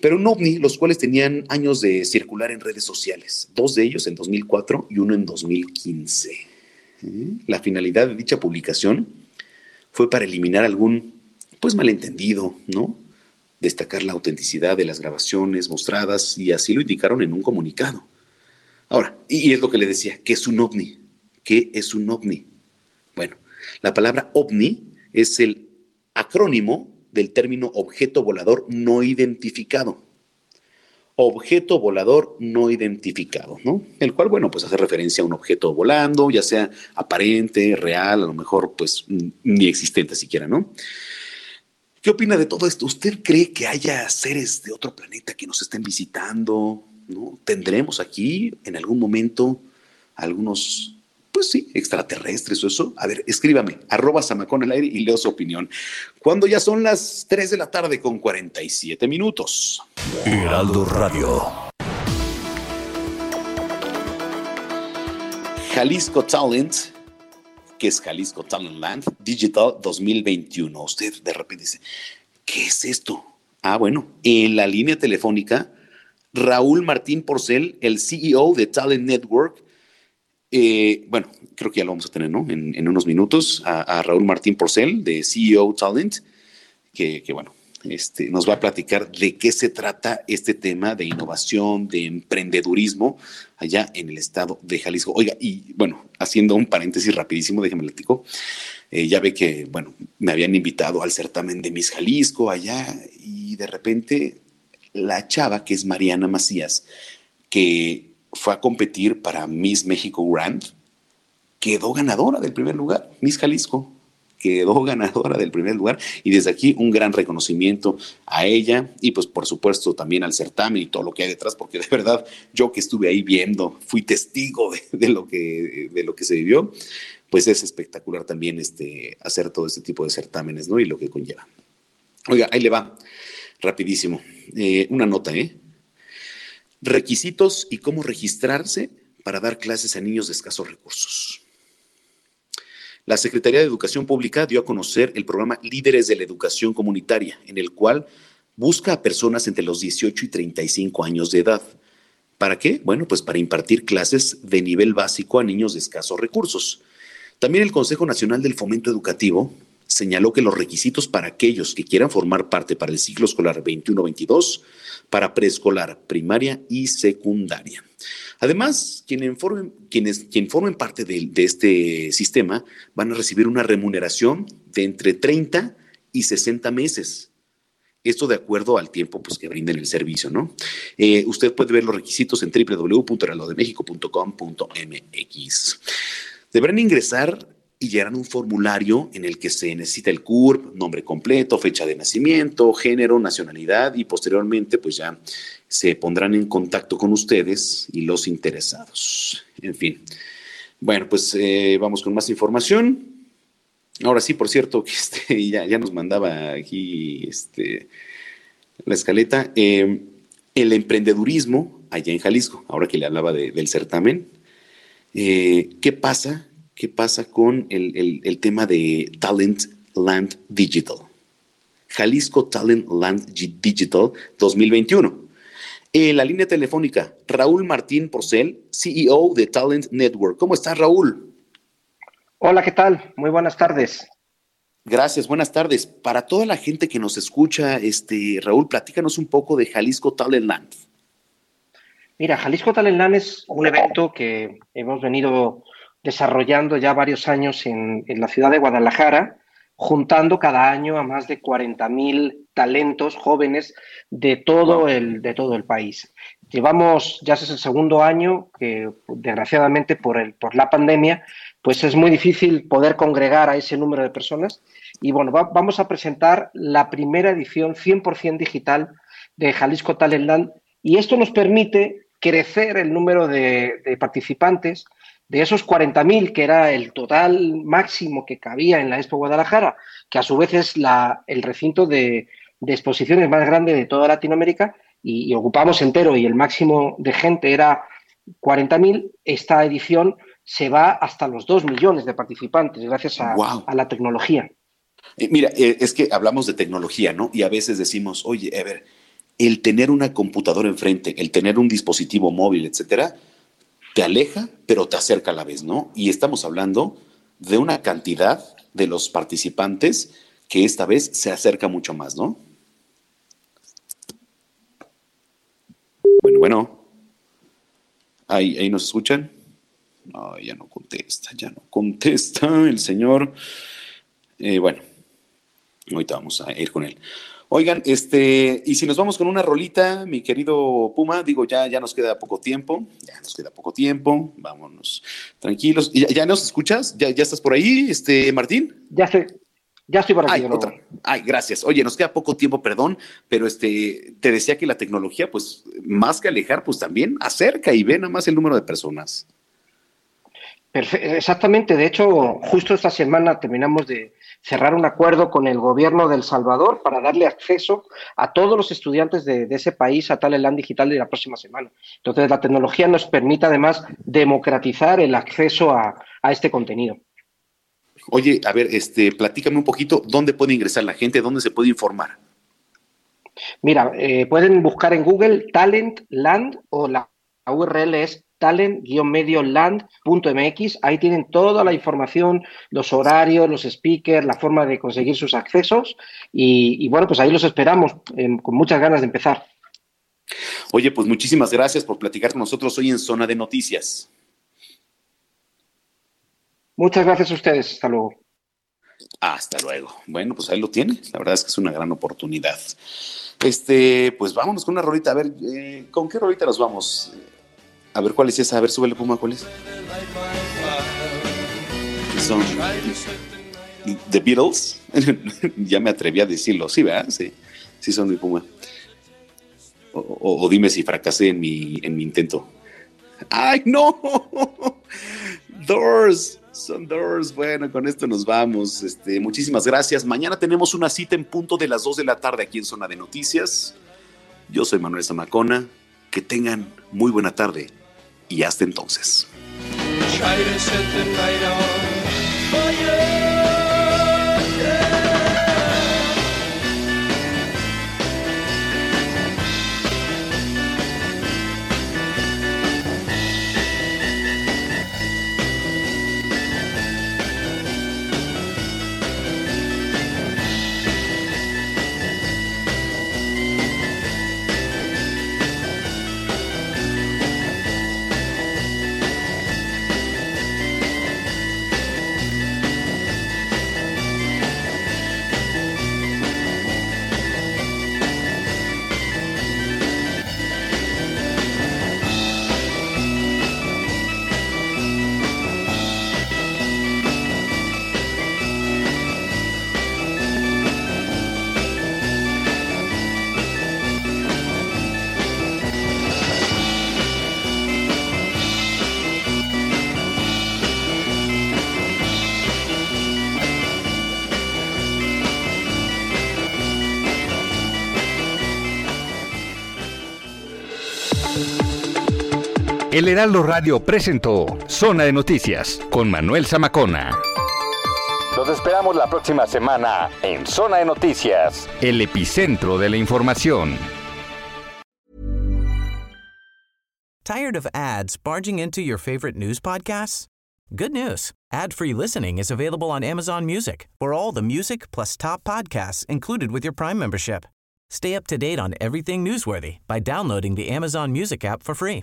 Pero un ovni, los cuales tenían años de circular en redes sociales, dos de ellos en 2004 y uno en 2015. ¿Eh? La finalidad de dicha publicación fue para eliminar algún, pues, malentendido, ¿no? Destacar la autenticidad de las grabaciones mostradas y así lo indicaron en un comunicado. Ahora, y es lo que le decía, ¿qué es un ovni? ¿Qué es un ovni? La palabra ovni es el acrónimo del término objeto volador no identificado. Objeto volador no identificado, ¿no? El cual, bueno, pues hace referencia a un objeto volando, ya sea aparente, real, a lo mejor, pues ni existente siquiera, ¿no? ¿Qué opina de todo esto? ¿Usted cree que haya seres de otro planeta que nos estén visitando? ¿Tendremos aquí en algún momento algunos pues sí, extraterrestres o eso. A ver, escríbame, arroba Samacón al aire y leo su opinión. Cuando ya son las 3 de la tarde con 47 minutos. Heraldo Radio. Jalisco Talent, que es Jalisco Talent Land Digital 2021. Usted de repente dice, ¿qué es esto? Ah, bueno, en la línea telefónica, Raúl Martín Porcel, el CEO de Talent Network, eh, bueno, creo que ya lo vamos a tener, ¿no? En, unos minutos a, Raúl Martín Porcel de CEO Talent, que, bueno, este, nos va a platicar de qué se trata este tema de innovación, de emprendedurismo allá en el estado de Jalisco. Oiga, y bueno, haciendo un paréntesis rapidísimo, déjeme platico. Eh, ya ve que, bueno, me habían invitado al certamen de Miss Jalisco allá y de repente la chava, que es Mariana Macías, que fue a competir para Miss México Grand, quedó ganadora del primer lugar, Miss Jalisco. quedó ganadora del primer lugar y desde aquí un gran reconocimiento a ella y pues por supuesto también al certamen y todo lo que hay detrás porque de verdad yo que estuve ahí viendo fui testigo de, lo que de lo que se vivió pues es espectacular también este hacer todo este tipo de certámenes no y lo que conlleva oiga ahí le va rapidísimo eh, una nota eh requisitos y cómo registrarse para dar clases a niños de escasos recursos la Secretaría de Educación Pública dio a conocer el programa Líderes de la Educación Comunitaria, en el cual busca a personas entre los 18 y 35 años de edad. ¿Para qué? Bueno, pues para impartir clases de nivel básico a niños de escasos recursos. También el Consejo Nacional del Fomento Educativo señaló que los requisitos para aquellos que quieran formar parte para el ciclo escolar 21-22, para preescolar, primaria y secundaria. Además, quienes formen, parte de, este sistema van a recibir una remuneración de entre 30 y 60 meses. Esto de acuerdo al tiempo pues, que brinden el servicio, ¿no? Eh, usted puede ver los requisitos en www.heraldodemexico.com.mx. Deberán ingresar y llegarán un formulario en el que se necesita el CURP, nombre completo, fecha de nacimiento, género, nacionalidad y posteriormente pues ya se pondrán en contacto con ustedes y los interesados. En fin. Bueno, pues eh, vamos con más información. Ahora sí, por cierto, que este, ya, ya nos mandaba aquí este, la escaleta. Eh, el emprendedurismo allá en Jalisco, ahora que le hablaba del certamen. Eh, ¿Qué pasa qué pasa con el, tema de Talent Land Digital. Jalisco Talent Land Digital 2021. En la línea telefónica, Raúl Martín Porcel, CEO de Talent Network. ¿Cómo estás, Raúl? Hola, ¿qué tal? Muy buenas tardes. Gracias, buenas tardes. Para toda la gente que nos escucha, este, Raúl, platícanos un poco de Jalisco Talent Land. Mira, Jalisco Talent Land es un evento que hemos venido desarrollando ya varios años en, la ciudad de Guadalajara, juntando cada año a más de 40.000 talentos jóvenes de todo, el, de todo el país. Llevamos, ya es el segundo año que desgraciadamente por, el, por la pandemia, pues es muy difícil poder congregar a ese número de personas. Y bueno, vamos a presentar la primera edición 100% digital de Jalisco Talent y esto nos permite crecer el número de, de participantes de esos 40.000, que era el total máximo que cabía en la Expo Guadalajara, que a su vez es la, el recinto de, exposiciones más grande de toda Latinoamérica, y, ocupamos entero y el máximo de gente era 40.000, esta edición se va hasta los 2 millones de participantes gracias a, la tecnología. Eh, mira, eh, es que hablamos de tecnología, ¿no? Y a veces decimos, oye, a ver, el tener una computadora enfrente, el tener un dispositivo móvil, etcétera, te aleja, pero te acerca a la vez, ¿no? Y estamos hablando de una cantidad de los participantes que esta vez se acerca mucho más, ¿no? Bueno, bueno. Ahí, ahí nos escuchan. No, ya no contesta, ya no contesta el señor. Eh, bueno, ahorita vamos a ir con él. Oigan, este, y si nos vamos con una rolita, mi querido Puma, digo, ya, ya nos queda poco tiempo, ya nos queda poco tiempo, vámonos tranquilos. ¿Ya, ya nos escuchas? ¿Ya, ¿Ya estás por ahí, este, Martín? Ya estoy, ya estoy por aquí. Ay, Ay, gracias. Oye, nos queda poco tiempo, perdón, pero este, te decía que la tecnología, pues, más que alejar, pues también acerca y ve nada más el número de personas. Exactamente, de hecho, justo esta semana terminamos de cerrar un acuerdo con el gobierno de El Salvador para darle acceso a todos los estudiantes de, ese país a tal Talent Digital de la próxima semana. Entonces, la tecnología nos permite además democratizar el acceso a, este contenido. Oye, a ver, este, platícame un poquito, ¿dónde puede ingresar la gente? ¿Dónde se puede informar? Mira, eh, pueden buscar en Google Talent Land o la URL es talent-medioland.mx. Ahí tienen toda la información, los horarios, los speakers, la forma de conseguir sus accesos. Y, bueno, pues ahí los esperamos con muchas ganas de empezar. Oye, pues muchísimas gracias por platicar con nosotros hoy en Zona de Noticias. Muchas gracias a ustedes. Hasta luego. Hasta luego. Bueno, pues ahí lo tiene. La verdad es que es una gran oportunidad. Este, pues vámonos con una rolita. A ver, eh, ¿con qué rolita nos vamos? A ver cuál es esa, a ver, súbele Puma, ¿cuál es? The Beatles. ya me atreví a decirlo, sí, ¿verdad? Sí, sí son mi puma. O, dime si fracasé en mi, en mi intento. ¡Ay, no! Doors, son Doors. Bueno, con esto nos vamos. Este, muchísimas gracias. Mañana tenemos una cita en punto de las 2 de la tarde aquí en Zona de Noticias. Yo soy Manuel Zamacona. Que tengan muy buena tarde y hasta entonces. El Heraldo Radio presentó Zona de Noticias con Manuel Zamacona. Los esperamos la próxima semana en Zona de Noticias, el epicentro de la información. ¿Tired of ads barging into your favorite news podcasts? Good news. Ad-free listening is available on Amazon Music for all the music plus top podcasts included with your Prime membership. Stay up to date on everything newsworthy by downloading the Amazon Music app for free